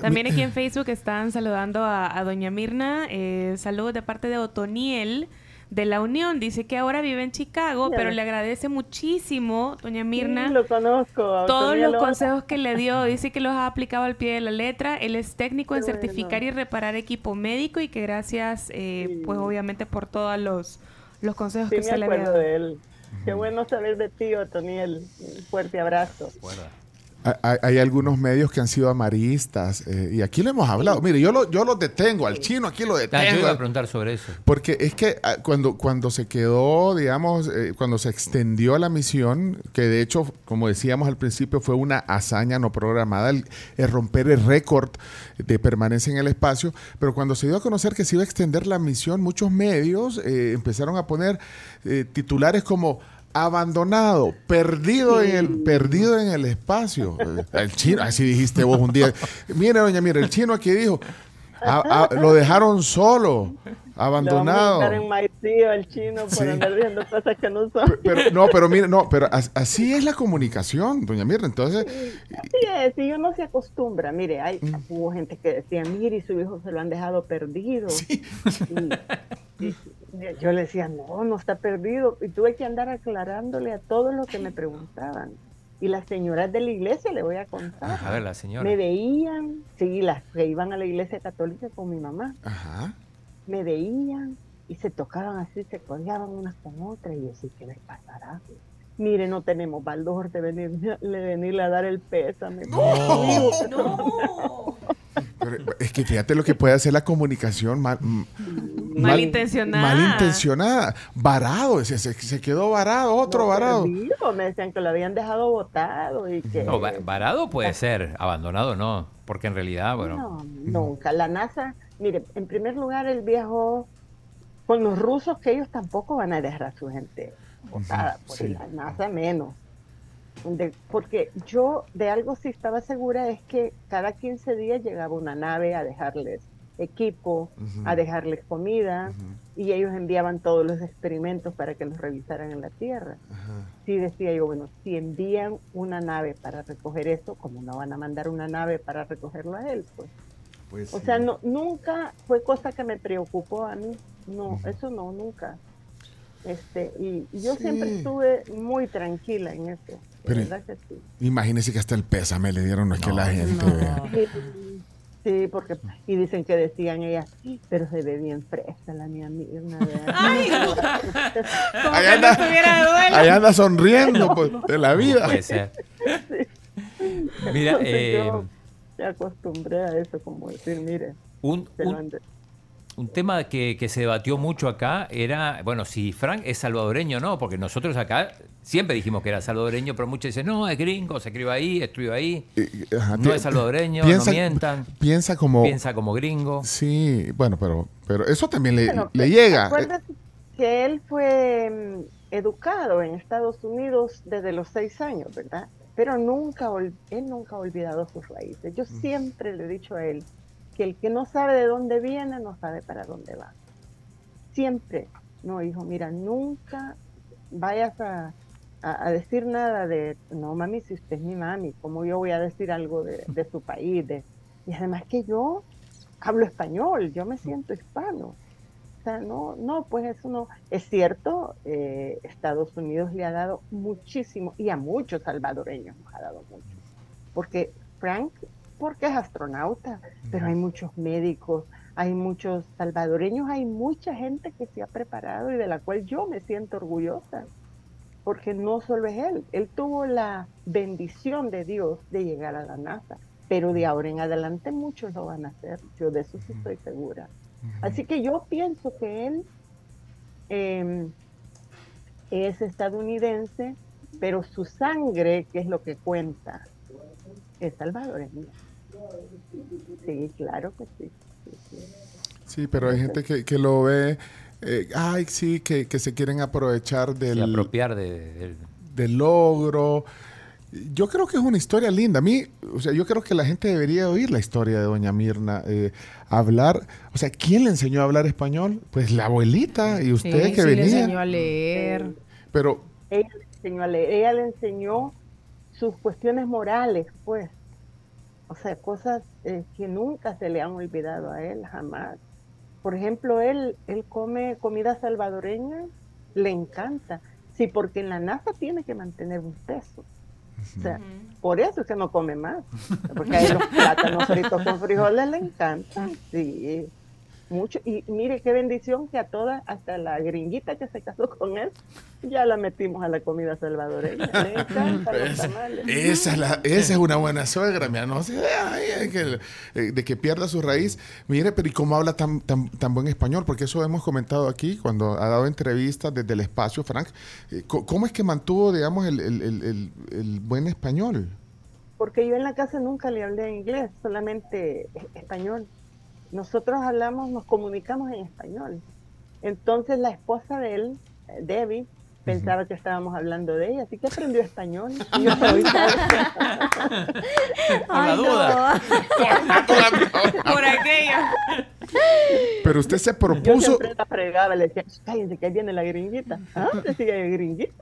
También aquí en Facebook están saludando a, Doña Mirna. Eh, saludos de parte de Otoniel de la Unión. Dice que ahora vive en Chicago, pero le agradece muchísimo, doña Mirna. lo conozco. Todos los consejos que le dio. Dice que los ha aplicado al pie de la letra. Él es técnico en certificar y reparar equipo médico y que gracias, eh, pues obviamente por todos los, los consejos que se le dio. de él. Qué bueno saber de ti, Otoniel. Un fuerte abrazo. Hay, algunos medios que han sido amaristas eh, y aquí le hemos hablado. Mire, yo lo, yo lo detengo, al chino aquí lo detengo. Ah, yo iba a preguntar sobre eso. Porque es que ah, cuando, cuando se quedó, digamos, eh, cuando se extendió la misión, que de hecho, como decíamos al principio, fue una hazaña no programada, el, romper el récord de permanencia en el espacio, pero cuando se dio a conocer que se iba a extender la misión, muchos medios eh, empezaron a poner titulares como abandonado, perdido en el perdido en el espacio. El chino, así dijiste vos un día. Mire, doña, mire, el chino aquí dijo, lo dejaron solo, abandonado. Lo en maicío el chino por andar viendo cosas que no son. Pero, no, pero mire, no, pero así es la comunicación, doña Mirna. Entonces, así es, y uno se acostumbra. Mire, hay mm. hubo gente que decía, mire, y su hijo se lo han dejado perdido. Sí yo le decía, no, no está perdido. Y tuve que andar aclarándole a todos los que me preguntaban. Y las señoras de la iglesia, le voy a contar. A ver, la señora. Me veían, sí, las que iban a la iglesia católica con mi mamá. Ajá. Me veían y se tocaban así, se colgaban unas con otras. Y yo decía, ¿qué les pasará? Mire, no tenemos valor de venirle, venirle a dar el pésame. No, no. es que fíjate lo que puede hacer la comunicación mal, malintencionada. Malintencionada. Varado, se, se, quedó varado, otro varado. me decían que lo habían dejado botado y que... No, varado puede ser, abandonado no, porque en realidad, bueno... No, nunca. La NASA, mire, en primer lugar el viejo con los rusos que ellos tampoco van a dejar a su gente botada, por la NASA menos. Porque yo de algo sí estaba segura es que cada 15 días llegaba una nave a dejarles equipo, a dejarles comida y ellos enviaban todos los experimentos para que los revisaran en la Tierra. Sí decía yo, bueno, si envían una nave para recoger eso, como no van a mandar una nave para recogerlo a él, pues. Pues o sea, no, nunca fue cosa que me preocupó a mí. No, eso no, nunca. Este, y, yo siempre estuve muy tranquila en eso. Pero, que sí. Imagínese que hasta el pésame le dieron, no es que la gente Sí, porque y dicen que decían ellas, pero se ve bien fresca la mía Mirna. Ay, ahí, anda, ahí anda sonriendo pues, de la vida. Puede ser. Mira, eh, me acostumbré a eso, como decir, mire, un, un tema que, se debatió mucho acá era, bueno, si Frank es salvadoreño o no, porque nosotros acá siempre dijimos que era salvadoreño, pero muchos dicen, no, es gringo, se crió ahí, estudió ahí, no es salvadoreño, no mientan. Piensa como... Piensa como gringo. Sí, bueno, pero, pero eso también le, le llega. que él fue mm, educado en Estados Unidos desde los seis años, ¿verdad? Pero nunca, él nunca ha olvidado sus raíces. Yo siempre le he dicho a él que el que no sabe de dónde viene no sabe para dónde va. Siempre, no, hijo, mira, nunca vayas a, decir nada de, no, mami, si usted es mi mami, ¿cómo yo voy a decir algo de, su país? De, y además que yo hablo español, yo me siento hispano no, no, pues eso no. Es cierto, eh, Estados Unidos le ha dado muchísimo, y a muchos salvadoreños nos ha dado mucho. Porque Frank, porque es astronauta, pero hay muchos médicos, hay muchos salvadoreños, hay mucha gente que se ha preparado y de la cual yo me siento orgullosa. Porque no solo es él, él tuvo la bendición de Dios de llegar a la NASA, pero de ahora en adelante muchos lo van a hacer, yo de eso sí estoy segura. Así que yo pienso que él em, es estadounidense, pero su sangre, que es lo que cuenta, es salvadoreña. Sí, claro que sí. Sí, pero hay gente que, lo ve, eh, ay, sí, que, se quieren aprovechar del... apropiar de, del logro yo creo que es una historia linda. A mí, o sea, yo creo que la gente debería oír la historia de Doña Mirna. Eh, hablar, o sea, ¿quién le enseñó a hablar español? Pues la abuelita y usted que venía. le enseñó a leer. Pero. Ella le enseñó a leer. Ella le enseñó sus cuestiones morales, pues. O sea, cosas eh, que nunca se le han olvidado a él, jamás. Por ejemplo, él, él come comida salvadoreña, le encanta. Sí, porque en la NASA tiene que mantener un peso. O sea, por eso es que no come más. Porque a los plátanos fritos con frijoles le encantan. Sí, mucho. Y mire qué bendición que a todas, hasta la gringuita que se casó con él, ya la metimos a la comida salvadoreña. Le encantan los tamales. Esa es, la, esa es una buena suegra, mira, no sé, eh, de que pierda su raíz. Mire, pero ¿y cómo habla tan, tan, tan buen español? Porque eso hemos comentado aquí cuando ha dado entrevistas desde el espacio, Frank. Eh, ¿Cómo es que mantuvo, digamos, el, el, el, el buen español? Porque yo en la casa nunca le hablé inglés, solamente español nosotros hablamos, nos comunicamos en español. Entonces la esposa de él, Debbie, pensaba que estábamos hablando de ella, así que aprendió español. Y yo Por duda. Por aquella. Pero usted se propuso. Yo siempre la fregaba, le decía, cállense que ahí viene la gringuita. Ah, decía gringuita.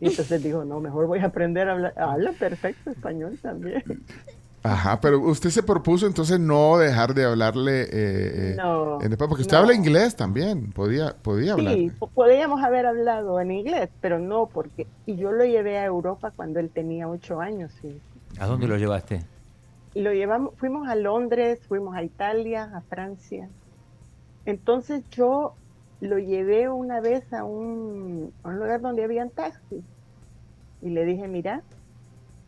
Y entonces dijo, no, mejor voy a aprender a hablar. Habla perfecto español también. Ajá, pero usted se propuso entonces no dejar de hablarle eh, eh no, porque usted habla inglés también, podía, podía hablar. Sí, podíamos haber hablado en inglés, pero no porque y yo lo llevé a Europa cuando él tenía ocho años. Sí. ¿A dónde lo llevaste? Lo llevamos, fuimos a Londres, fuimos a Italia, a Francia. Entonces yo lo llevé una vez a un, a un lugar donde habían taxis y le dije, mira,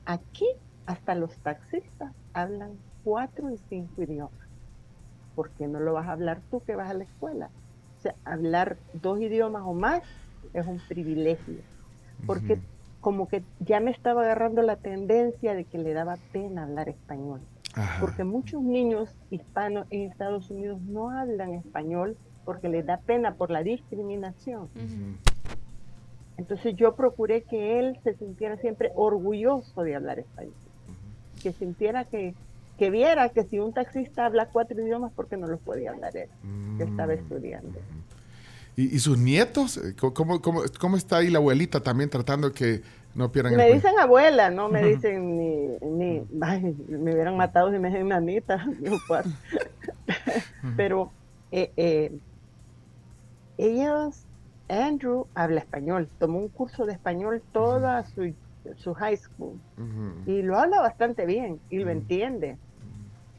aquí hasta los taxistas hablan cuatro y cinco idiomas. ¿Por qué no lo vas a hablar tú que vas a la escuela? O sea, hablar dos idiomas o más es un privilegio. Porque como que ya me estaba agarrando la tendencia de que le daba pena hablar español. Porque muchos niños hispanos en Estados Unidos no hablan español porque les da pena por la discriminación. Entonces yo procuré que él se sintiera siempre orgulloso de hablar español que sintiera que, que viera que si un taxista habla cuatro idiomas, porque no los podía hablar él, que estaba mm. estudiando. ¿Y, sus nietos? ¿Cómo, cómo, cómo está ahí la abuelita también tratando que no pierdan Me dicen abuela, no me dicen ni, ni me hubieran matado si me dicen mamita. Pero eh, eh, ellos, Andrew habla español, tomó un curso de español toda su su high school. Y lo habla bastante bien y lo entiende.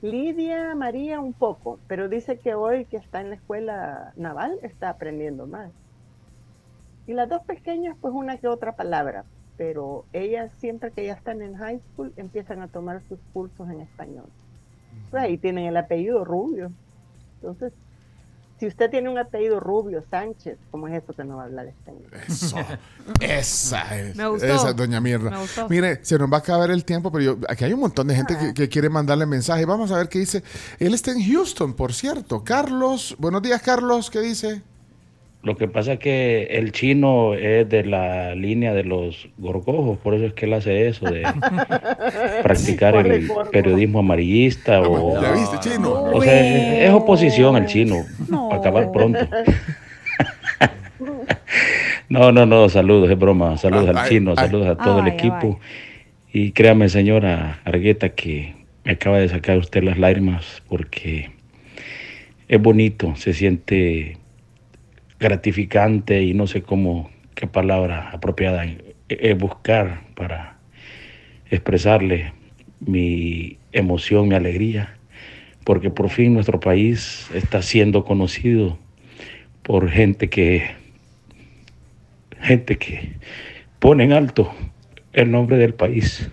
Lidia María un poco, pero dice que hoy que está en la escuela naval está aprendiendo más. Y las dos pequeñas, pues una que otra palabra, pero ellas siempre que ya están en high school empiezan a tomar sus cursos en español. Pues ahí tienen el apellido Rubio. Entonces si usted tiene un apellido Rubio Sánchez, ¿cómo es eso que no va a hablar español? Eso, esa es. Esa es doña Mierda. Mire, se nos va a acabar el tiempo, pero yo, aquí hay un montón de gente que, quiere mandarle mensaje. Vamos a ver qué dice. Él está en Houston, por cierto. Carlos, buenos días, Carlos, ¿qué dice? Lo que pasa es que el chino es de la línea de los gorgojos, por eso es que él hace eso de practicar el periodismo amarillista o... ¿Ya viste, chino? O sea, es oposición el chino, para acabar pronto. no, no, no, saludos, es broma. Saludos al chino, saludos a todo el equipo. Y créame, señora Argueta, que me acaba de sacar usted las lágrimas porque es bonito, se siente gratificante y no sé cómo, qué palabra apropiada es buscar para expresarle mi emoción, mi alegría, porque por fin nuestro país está siendo conocido por gente que gente que pone en alto el nombre del país.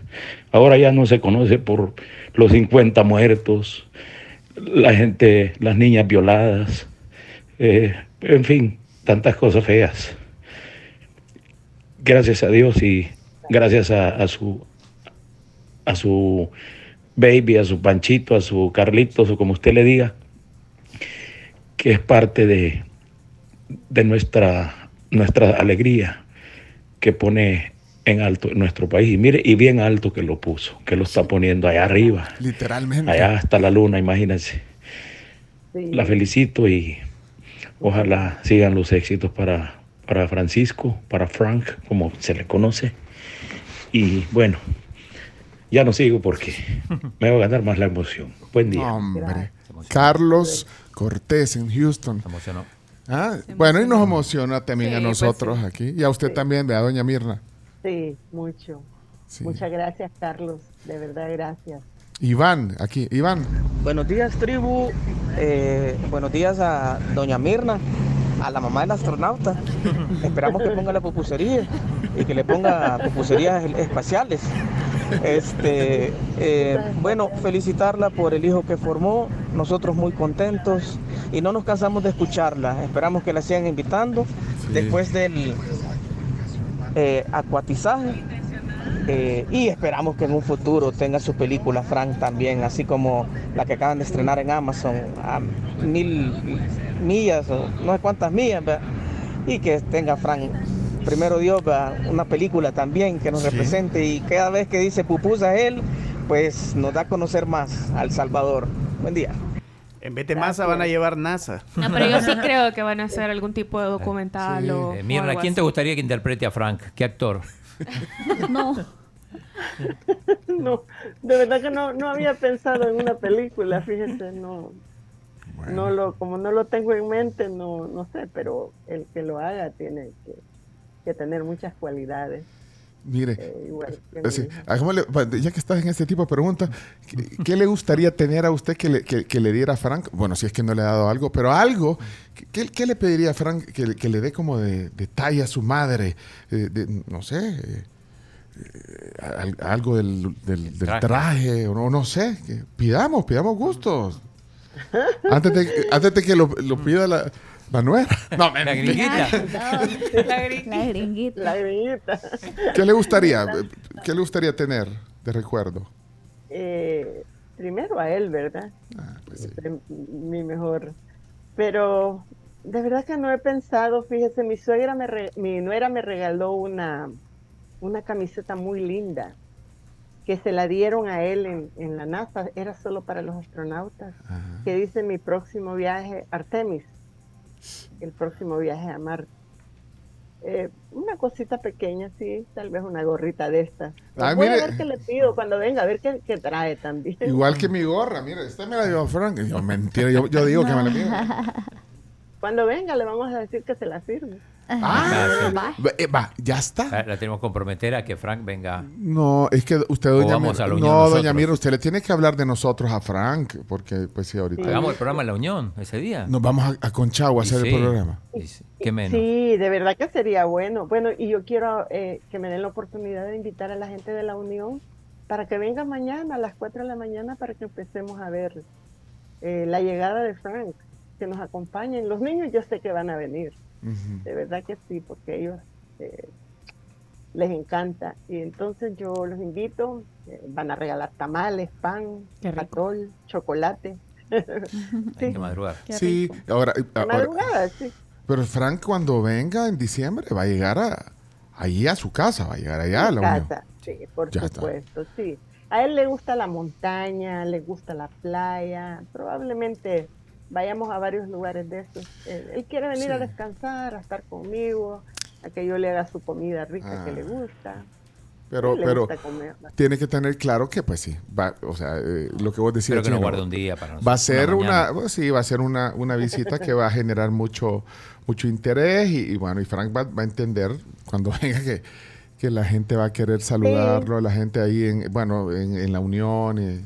Ahora ya no se conoce por los 50 muertos, la gente, las niñas violadas, eh, en fin, tantas cosas feas. Gracias a Dios y gracias a, su a su baby, a su Panchito, a su Carlitos o como usted le diga, que es parte de, de nuestra, nuestra alegría que pone en alto en nuestro país. Y mire, y bien alto que lo puso, que lo está poniendo allá arriba. Literalmente. Allá hasta la luna, imagínense. La felicito y Ojalá sigan los éxitos para, para Francisco, para Frank, como se le conoce. Y bueno, ya no sigo porque me va a ganar más la emoción. Buen día. Hombre. Carlos Cortés en Houston. emocionó. Ah, bueno, y nos emociona también a pues nosotros aquí. Y a usted también, de a doña Mirna. Sí, mucho. Muchas gracias, Carlos. De verdad, gracias. Iván, aquí, Iván. Buenos días, tribu. Eh, buenos días a doña Mirna, a la mamá del astronauta. Esperamos que ponga la pupusería y que le ponga pupuserías espaciales. Este, eh, bueno, felicitarla por el hijo que formó. Nosotros muy contentos y no nos cansamos de escucharla. Esperamos que la sigan invitando después del eh, acuatizaje eh, y esperamos que en un futuro tenga su película Frank también, así como la que acaban de estrenar en Amazon a mil millas o no sé cuántas millas, y que tenga Frank, primero Dios, una película también que nos represente y cada vez que dice pupusa él, pues nos da a conocer más al Salvador. Buen día. En vez de masa van a llevar NASA. No, pero yo sí creo que van a hacer algún tipo de documental o. Eh, Mirna, ¿quién te gustaría que interprete a Frank? ¿Qué actor? no. no, de verdad que no, no había pensado en una película, fíjese, no. No lo, como no lo tengo en mente, no, no sé, pero el que lo haga tiene que, tener muchas cualidades. Mire, eh, ya que estás en este tipo de preguntas, ¿qué, le gustaría tener a usted que le, que, le, diera a Frank? Bueno, si es que no le ha dado algo, pero algo, ¿qué, le pediría a Frank que, le dé como de detalle a su madre? Eh, no sé, eh, algo del, del, traje. o no, no sé. Que pidamos, pidamos gustos. antes, de, antes de que lo, lo pida la, la nuera. No, la gringuita. la gringuita. La gringuita. ¿Qué le gustaría? ¿Qué le gustaría tener de recuerdo? Eh, primero a él, ¿verdad? Ah, pues mi mejor. Pero de verdad que no he pensado, fíjese, mi suegra me mi nuera me regaló una una camiseta muy linda que se la dieron a él en, la NASA, era solo para los astronautas, que dice mi próximo viaje, Artemis, el próximo viaje a Marte. Eh, una cosita pequeña, sí, tal vez una gorrita de esta. Voy a ver qué le pido cuando venga, a ver qué, trae también. Igual que mi gorra, mira, esta me la dio Frank. Yo, mentira, yo, digo que me la pido. Cuando venga le vamos a decir que se la sirve. Ah, eh, va. ya está. La tenemos que comprometer a que Frank venga. No, es que usted, doña Mirna, no, doña Mira, usted le tiene que hablar de nosotros a Frank, porque pues sí, ahorita. Hagamos el programa en la Unión ese día. Nos vamos a, Conchagua a hacer el programa. ¿Qué menos? Sí, de verdad que sería bueno. Bueno, y yo quiero eh, que me den la oportunidad de invitar a la gente de la Unión para que vengan mañana a las 4 de la mañana para que empecemos a ver eh, la llegada de Frank, que nos acompañen. Los niños yo sé que van a venir. De verdad que sí, porque ellos eh, les encanta. Y entonces yo los invito, eh, van a regalar tamales, pan, atol, chocolate. sí. Hay que madrugar. Sí, ahora, madrugada, sí. Pero Frank cuando venga en diciembre va a llegar a, allí a su casa, va a llegar allá a la casa, Sí, por supuesto, sí. A él le gusta la montaña, le gusta la playa, probablemente vayamos a varios lugares de estos. Él, quiere venir a descansar, a estar conmigo, a que yo le haga su comida rica que le ah. gusta. Pero, pero tiene que tener claro que, pues sí, va, o sea, eh, lo que vos decías. Pero que no guarde un día para nosotros, Va a ser una, pues sí, va a ser una, una visita que va a generar mucho, mucho interés y, bueno, y Frank va, a entender cuando venga que, que la gente va a querer saludarlo, la gente ahí, en, bueno, en, la unión. Eh,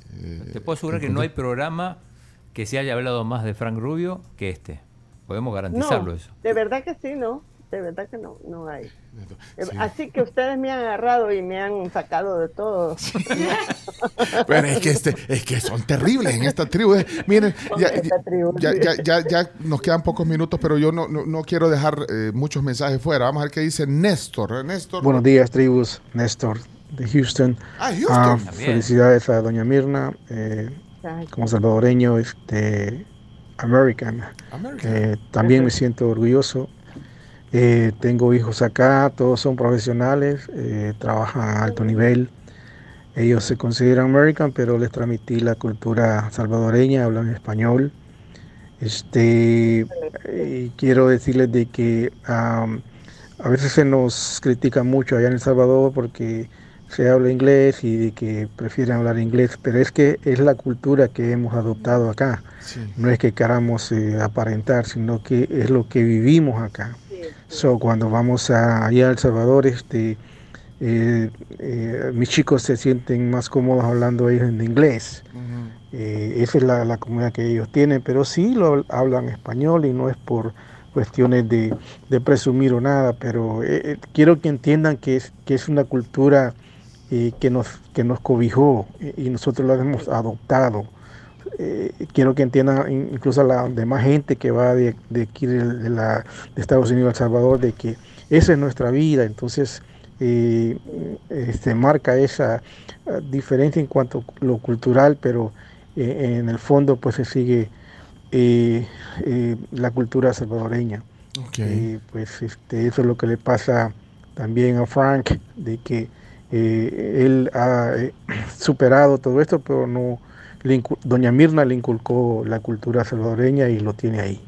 Te puedo asegurar que no hay programa que se haya hablado más de Frank Rubio que este. Podemos garantizarlo eso. De verdad que sí, ¿no? de verdad que no, no hay. Así que ustedes me han agarrado y me han sacado de todo. Pero es que, este, es que son terribles en esta tribu. Eh. Miren, ya, ya, ya, nos quedan pocos minutos, pero yo no, no, quiero dejar eh, muchos mensajes fuera. Vamos a ver qué dice Néstor. Eh, Néstor. Buenos días, tribus. Néstor de Houston. Ah, Houston. Ah, felicidades a doña Mirna. Como salvadoreño este, American. también me siento orgulloso eh, tengo hijos acá, todos son profesionales, eh, trabajan a alto nivel. Ellos se consideran American, pero les transmití la cultura salvadoreña, hablan español. Este, quiero decirles de que a veces se nos critica mucho allá en El Salvador porque se habla inglés y de que prefieren hablar inglés, pero es que es la cultura que hemos adoptado acá. No es que queramos eh, aparentar, sino que es lo que vivimos acá. So, cuando vamos a, allá a El Salvador, este, eh, eh, mis chicos se sienten más cómodos hablando ellos en inglés. Eh, esa es la, comunidad que ellos tienen, pero sí lo hablan español y no es por cuestiones de, presumir o nada, pero quiero que entiendan que es, que es una cultura que, nos, que nos cobijó y nosotros la hemos adoptado. Eh, quiero que entiendan incluso la demás gente que va de, aquí de, la, de, Estados Unidos a El Salvador, de que esa es nuestra vida, entonces eh, este, marca esa ah, diferencia en cuanto a lo cultural, pero eh, en el fondo pues se sigue la cultura salvadoreña. pues este, eso es lo que le pasa también a Frank, de que él ha superado todo esto, pero no doña Mirna le inculcó la cultura salvadoreña y lo tiene ahí.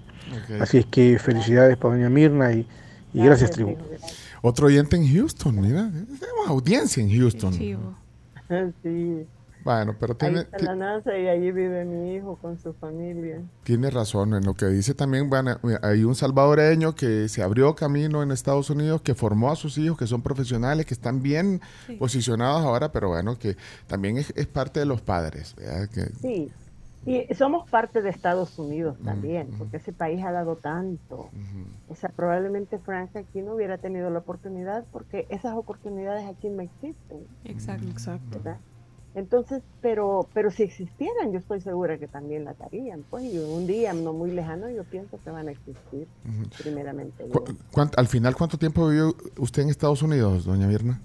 Así es que felicidades para doña Mirna y, gracias, tribu. Otro oyente en Houston, mira, tenemos audiencia en Houston. Sí. Bueno, pero tiene... Ahí la NASA y allí vive mi hijo con su familia. Tiene razón en lo que dice también. Bueno, hay un salvadoreño que se abrió camino en Estados Unidos, que formó a sus hijos, que son profesionales, que están bien posicionados ahora, pero bueno, que también es, parte de los padres. Sí, y somos parte de Estados Unidos también, porque ese país ha dado tanto. O sea, probablemente Francia aquí no hubiera tenido la oportunidad porque esas oportunidades aquí no existen. Exacto, exacto. Entonces, pero, pero si existieran, yo estoy segura que también la harían. Pues y un día no muy lejano yo pienso que van a existir, primeramente. al final, ¿cuánto tiempo vivió usted en Estados Unidos, doña Mirna?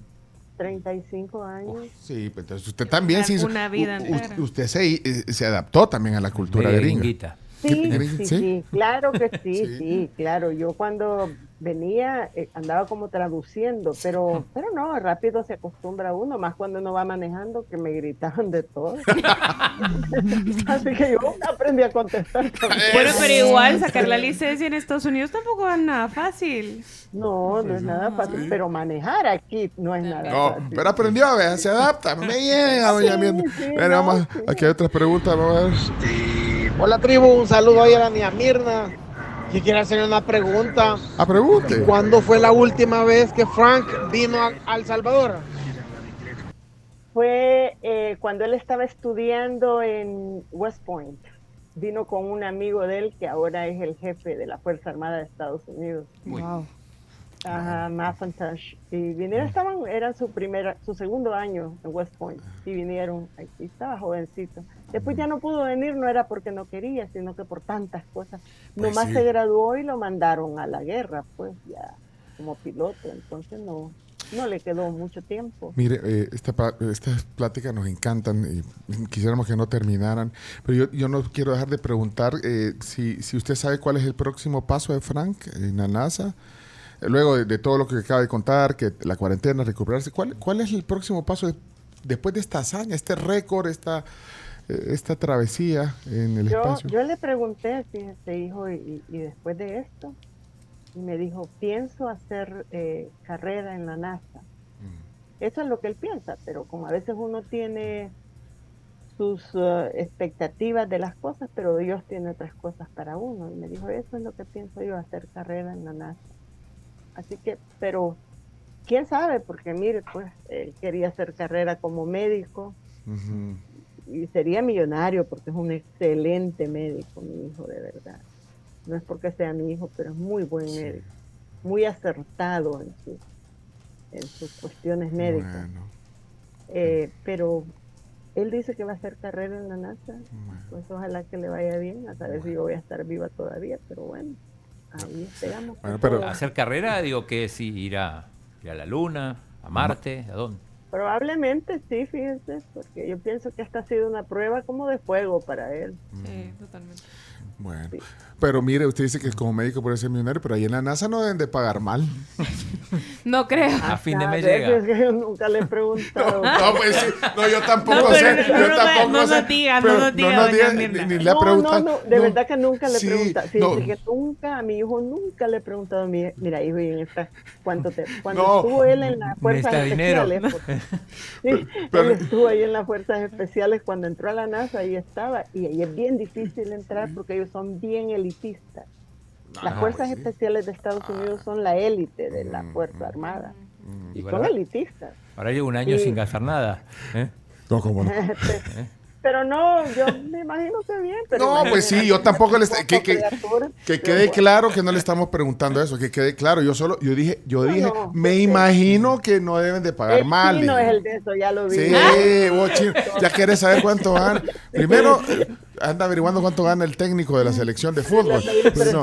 35 años. sí, pues entonces usted también sí. Una vida entera. Usted se, eh, se adaptó también a la cultura gringa. Sí, sí, sí, claro que sí, sí, claro. Yo cuando venía eh, andaba como traduciendo, pero pero no, rápido se acostumbra uno, más cuando uno va manejando que me gritaban de todo. Así que yo aprendí a contestar. Bueno, pero igual sacar la licencia en Estados Unidos tampoco es nada fácil. No, no es nada fácil, pero manejar aquí no es nada no, fácil. Pero aprendió a ver, se adapta, me llega, doña vamos, aquí hay otras preguntas, vamos a ver. Hola tribu, un saludo ahí a la niña Mirna. Si quiere hacer una pregunta. A pregunte. ¿Cuándo fue la última vez que Frank vino a, El Salvador? Fue eh, cuando él estaba estudiando en West Point. Vino con un amigo de él que ahora es el jefe de la Fuerza Armada de Estados Unidos. Wow. Ajá, Macintosh. Y vinieron, estaban, era su primera, su segundo año en West Point. Y vinieron, aquí estaba jovencito. Después ya no pudo venir, no era porque no quería, sino que por tantas cosas. Pues Nomás se graduó y lo mandaron a la guerra, pues ya como piloto, entonces no. no le quedó mucho tiempo. Mire, eh, esta, estas pláticas nos encantan y quisiéramos que no terminaran, pero yo, yo no quiero dejar de preguntar eh, si, si usted sabe cuál es el próximo paso de Frank en la NASA. Luego de, todo lo que acaba de contar, que la cuarentena, recuperarse, ¿cuál, cuál es el próximo paso después de esta hazaña, este récord, esta, eh, esta travesía en el espacio? Yo le pregunté, este hijo, y, y después de esto, y me dijo, pienso hacer eh, carrera en la NASA. Mm. Eso es lo que él piensa, pero como a veces uno tiene sus eh, expectativas de las cosas, pero Dios tiene otras cosas para uno. Y me dijo, eso es lo que pienso yo, hacer carrera en la NASA. Así que, pero, ¿quién sabe? Porque mire, pues, él quería hacer carrera como médico. Y sería millonario porque es un excelente médico, mi hijo, de verdad. No es porque sea mi hijo, pero es muy buen médico, muy acertado en, en sus cuestiones médicas. Eh, pero él dice que va a hacer carrera en la NASA, pues ojalá que le vaya bien, a saber si yo voy a estar viva todavía, pero bueno, ahí esperamos. Bueno, pero hacer carrera, digo que si ir a, ir a la Luna, a Marte, ¿a dónde? Probablemente sí, fíjense, porque yo pienso que esta ha sido una prueba como de fuego para él. Sí, totalmente. Bueno, pero mire, usted dice que como médico puede ser millonario, pero ahí en la NASA no deben de pagar mal. no creo. A fin de mes llega. Es que yo nunca le he preguntado. no, pues sí, no, yo tampoco sé. No, yo tampoco no, sé. Nos diga, no nos diga, no nos ni, ni, le ha preguntado. No, no, de verdad que nunca le he preguntado. Fíjate que nunca, a mi hijo nunca le he preguntado a mi, mira, hijo, y en esta, ¿cuánto te, cuando estuvo él en las fuerzas especiales, sí, pero, él estuvo ahí en las fuerzas especiales cuando entró a la NASA, ahí estaba, y ahí es bien difícil entrar porque ellos son bien elitistas. Las fuerzas especiales de Estados Unidos son la élite de la Fuerza Armada. Y, son elitistas. Ahora llevo un año sin gastar nada. ¿eh? No, como no. Pero no, yo me imagino que bien. Pero no, pues sí, yo tampoco le que, que, que, quede claro que no le estamos preguntando eso, que quede claro. Yo solo, yo dije, yo dije, me imagino que no deben de pagar mal. No es el de eso, ya lo vi. Sí, ya quieres saber cuánto van. Primero, anda averiguando cuánto gana el técnico de la selección de fútbol. Pues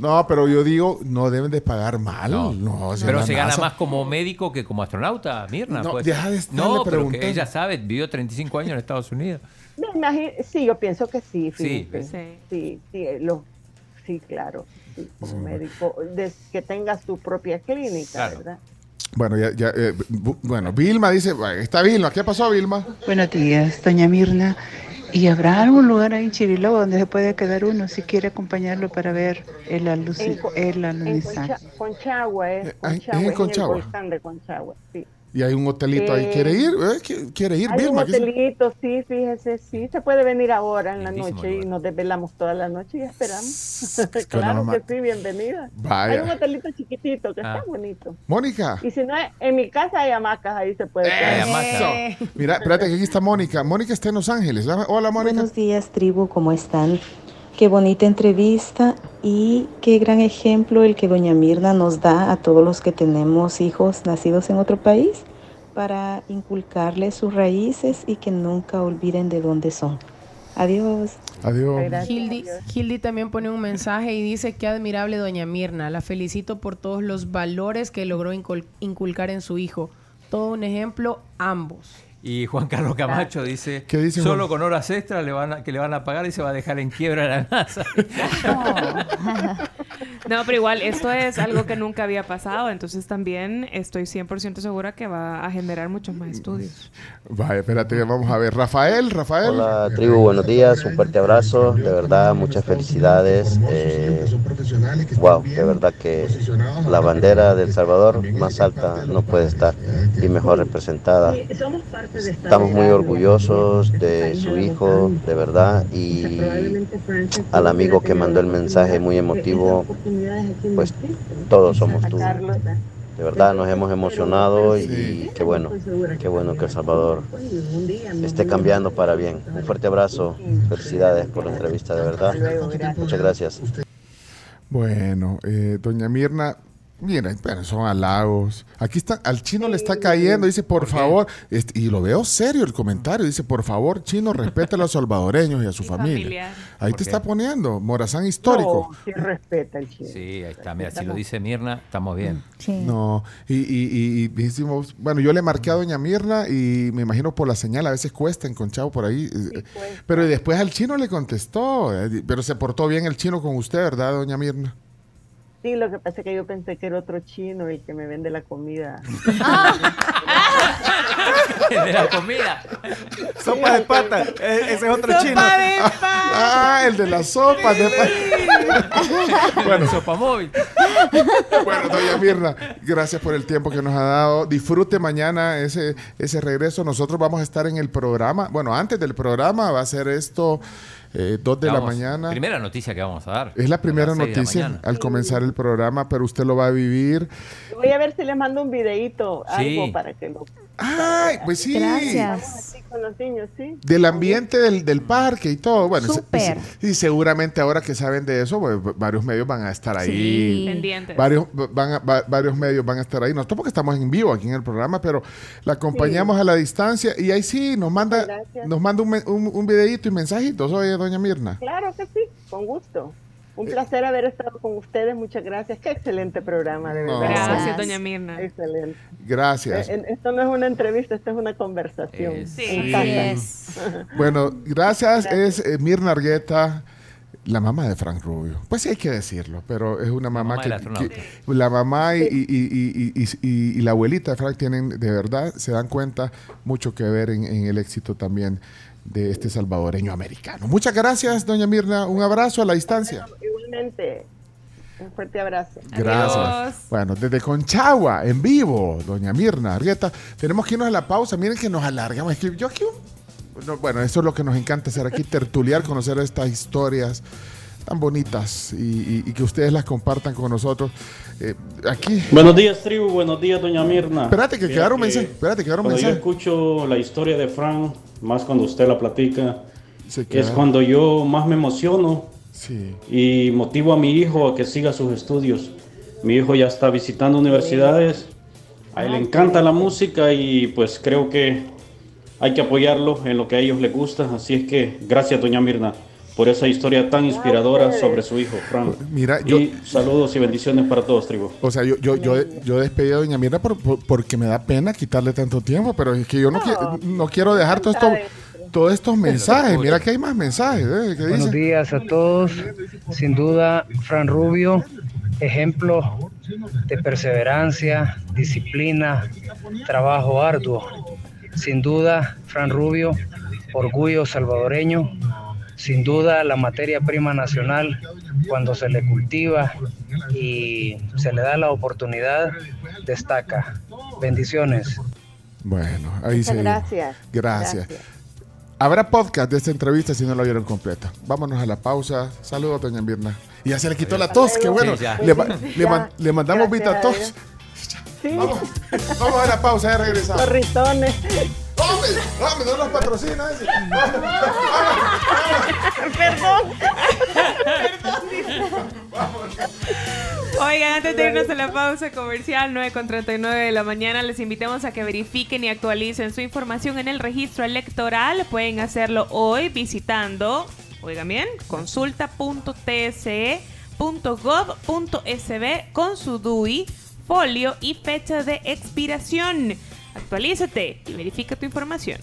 no, pero yo digo, no deben de pagar mal. No, pero se gana más como médico que como astronauta, Mirna. No, pues. deja de no pero que ella sabe, vivió 35 años en Estados Unidos. sí, yo pienso que sí. Sí, sí, sí, lo, sí claro. como médico, que tenga su propia clínica, ¿verdad? Bueno, ya, ya eh, bueno, Vilma dice, está Vilma, ¿qué pasó Vilma? Buenos días, doña Mirna. ¿Y habrá algún lugar ahí en Chirilo donde se puede quedar uno si quiere acompañar para ver el, aluci el alunizaje? En Conchagua, es Conchagua, eh, en, Conchagua. el volcán de Conchagua, sí. Y hay un hotelito ahí. ¿Quiere ir? ¿Eh? ¿Quiere ir? Hay un hotelito, sí, fíjese, sí. Se puede venir ahora en la noche y nos desvelamos toda la noche y esperamos. claro que sí, bienvenida. Hay un hotelito chiquitito que está ah. bonito. Mónica. Y si no, en mi casa hay hamacas, ahí se puede quedar. Mira, espérate, que aquí está Mónica. Mónica está en Los Ángeles. Hola, Mónica. Buenos días, tribu, ¿cómo están? Qué bonita entrevista y qué gran ejemplo el que doña Mirna nos da a todos los que tenemos hijos nacidos en otro país para inculcarles sus raíces y que nunca olviden de dónde son. Adiós. Adiós. Hildy, también pone un mensaje y dice que admirable doña Mirna. La felicito por todos los valores que logró inculcar en su hijo. Todo un ejemplo, ambos. Y Juan Carlos Camacho dice, solo con horas extras le van que le van a pagar y se va a dejar en quiebra la NASA. no, pero igual, esto es algo que nunca había pasado, entonces también estoy 100% segura que va a generar muchos más estudios. Vaya, espérate, vamos a ver. Rafael, Rafael. Hola, tribu, buenos días, un fuerte abrazo, de verdad, muchas felicidades. Eh, wow, de verdad que la bandera del Salvador más alta no puede estar y mejor representada. Estamos muy orgullosos de su hijo, de verdad, y al amigo que mandó el mensaje muy emotivo, pues todos somos tú. De verdad nos hemos emocionado y qué bueno, qué bueno que El Salvador esté cambiando para bien. Un fuerte abrazo, felicidades por la entrevista, de verdad. Muchas gracias. Bueno, eh, doña Mirna, Miren, pero son halagos. Aquí está, al chino le está cayendo, dice, por, favor, este, y lo veo serio el comentario, dice, por favor, chino, respeta a los salvadoreños y a su familia. Ahí te está poniendo, Morazán histórico. No, sí respeta el chino. Sí, ahí está, mira, si lo dice Mirna, estamos bien. No, y, y, y, decimos, bueno, yo le marqué a doña Mirna y me imagino por la señal, a veces cuesta enconchado por ahí, eh, pero después al chino le contestó, eh, pero se portó bien el chino con usted, ¿verdad, doña Mirna? Sí, lo que pasa es que yo pensé que era otro chino el que me vende la comida. de la comida. Sopa de pata. E-, ese es otro sopa chino. De Ah, el de las sopas de pata. bueno, sopa móvil. bueno, doña Mirna, gracias por el tiempo que nos ha dado. Disfrute mañana ese, ese regreso. Nosotros vamos a estar en el programa. Bueno, antes del programa va a ser esto eh, dos de la mañana. Primera noticia que vamos a dar. Es la primera noticia al comenzar el programa, pero usted lo va a vivir. Voy a ver si le mando un videito, algo para que lo Ay, pues sí. Gracias. Con los niños, ¿sí? Del ambiente del, del parque y todo. Bueno, y seguramente ahora que saben de eso, pues, varios medios van a estar ahí. Sí. Pendientes. Varios, van varios medios van a estar ahí. Nosotros porque estamos en vivo aquí en el programa, pero la acompañamos a la distancia y ahí sí nos manda, nos manda un, un, un videito y mensajitos. Oye, doña Mirna. Claro que sí, con gusto. Un placer haber estado con ustedes. Muchas gracias. Qué excelente programa, de verdad. Gracias, doña Mirna. Excelente. Gracias. Eh, esto no es una entrevista, esto es una conversación. sí. bueno, gracias. Es eh, Mirna Argueta. La mamá de Frank Rubio. Pues sí hay que decirlo, pero es una mamá, que, La mamá y, y, y, la abuelita de Frank tienen, de verdad, se dan cuenta, mucho que ver en, en el éxito también de este salvadoreño americano. Muchas gracias, doña Mirna. Un abrazo a la distancia. igualmente. Un fuerte abrazo. Gracias. Bueno, desde Conchagua, en vivo, doña Mirna Arrieta. Tenemos que irnos a la pausa. Miren que nos alargamos. Es que yo aquí, bueno, eso es lo que nos encanta hacer aquí, tertuliar, conocer estas historias tan bonitas y, que ustedes las compartan con nosotros. Eh, aquí. Buenos días, tribu. Buenos días, doña Mirna. Espérate, que quedaron mensajes. Espérate, quedaron mensajes. Yo escucho la historia de Frank más cuando usted la platica, es cuando yo más me emociono y motivo a mi hijo a que siga sus estudios. Mi hijo ya está visitando universidades, a él le encanta la música y pues creo que hay que apoyarlo en lo que a ellos les gusta. Así es que gracias, doña Mirna por esa historia tan inspiradora sobre su hijo, Frank. Mira, y saludos y bendiciones para todos, tribu. O sea, yo, yo, yo, yo despedí a doña Mirna porque me da pena quitarle tanto tiempo, pero es que yo no, no quiero dejar todo esto todos estos mensajes. Mira que hay más mensajes. ¿eh? Buenos días a todos. Sin duda, Fran Rubio, ejemplo de perseverancia, disciplina, trabajo arduo. Sin duda, Fran Rubio, orgullo salvadoreño, sin duda la materia prima nacional, cuando se le cultiva y se le da la oportunidad, destaca. Bendiciones. Bueno, ahí sí. Gracias. gracias. Habrá podcast de esta entrevista si no la vieron completa. Vámonos a la pausa. Saludos, doña Mirna. Y ya se le quitó la tos, qué bueno. le, mandamos vita tos. Vamos, vamos a la pausa, ya regresamos. Corritones. ¡Dame! ¡Dame! ¡No nos patrocina. Perdón. Oigan, antes de irnos a la pausa comercial 9.39 de la mañana, les invitamos a que verifiquen y actualicen su información en el registro electoral. Pueden hacerlo hoy visitando, oigan bien, consulta.tse.gov.sb con su DUI, folio y fecha de expiración. Actualízate y verifica tu información.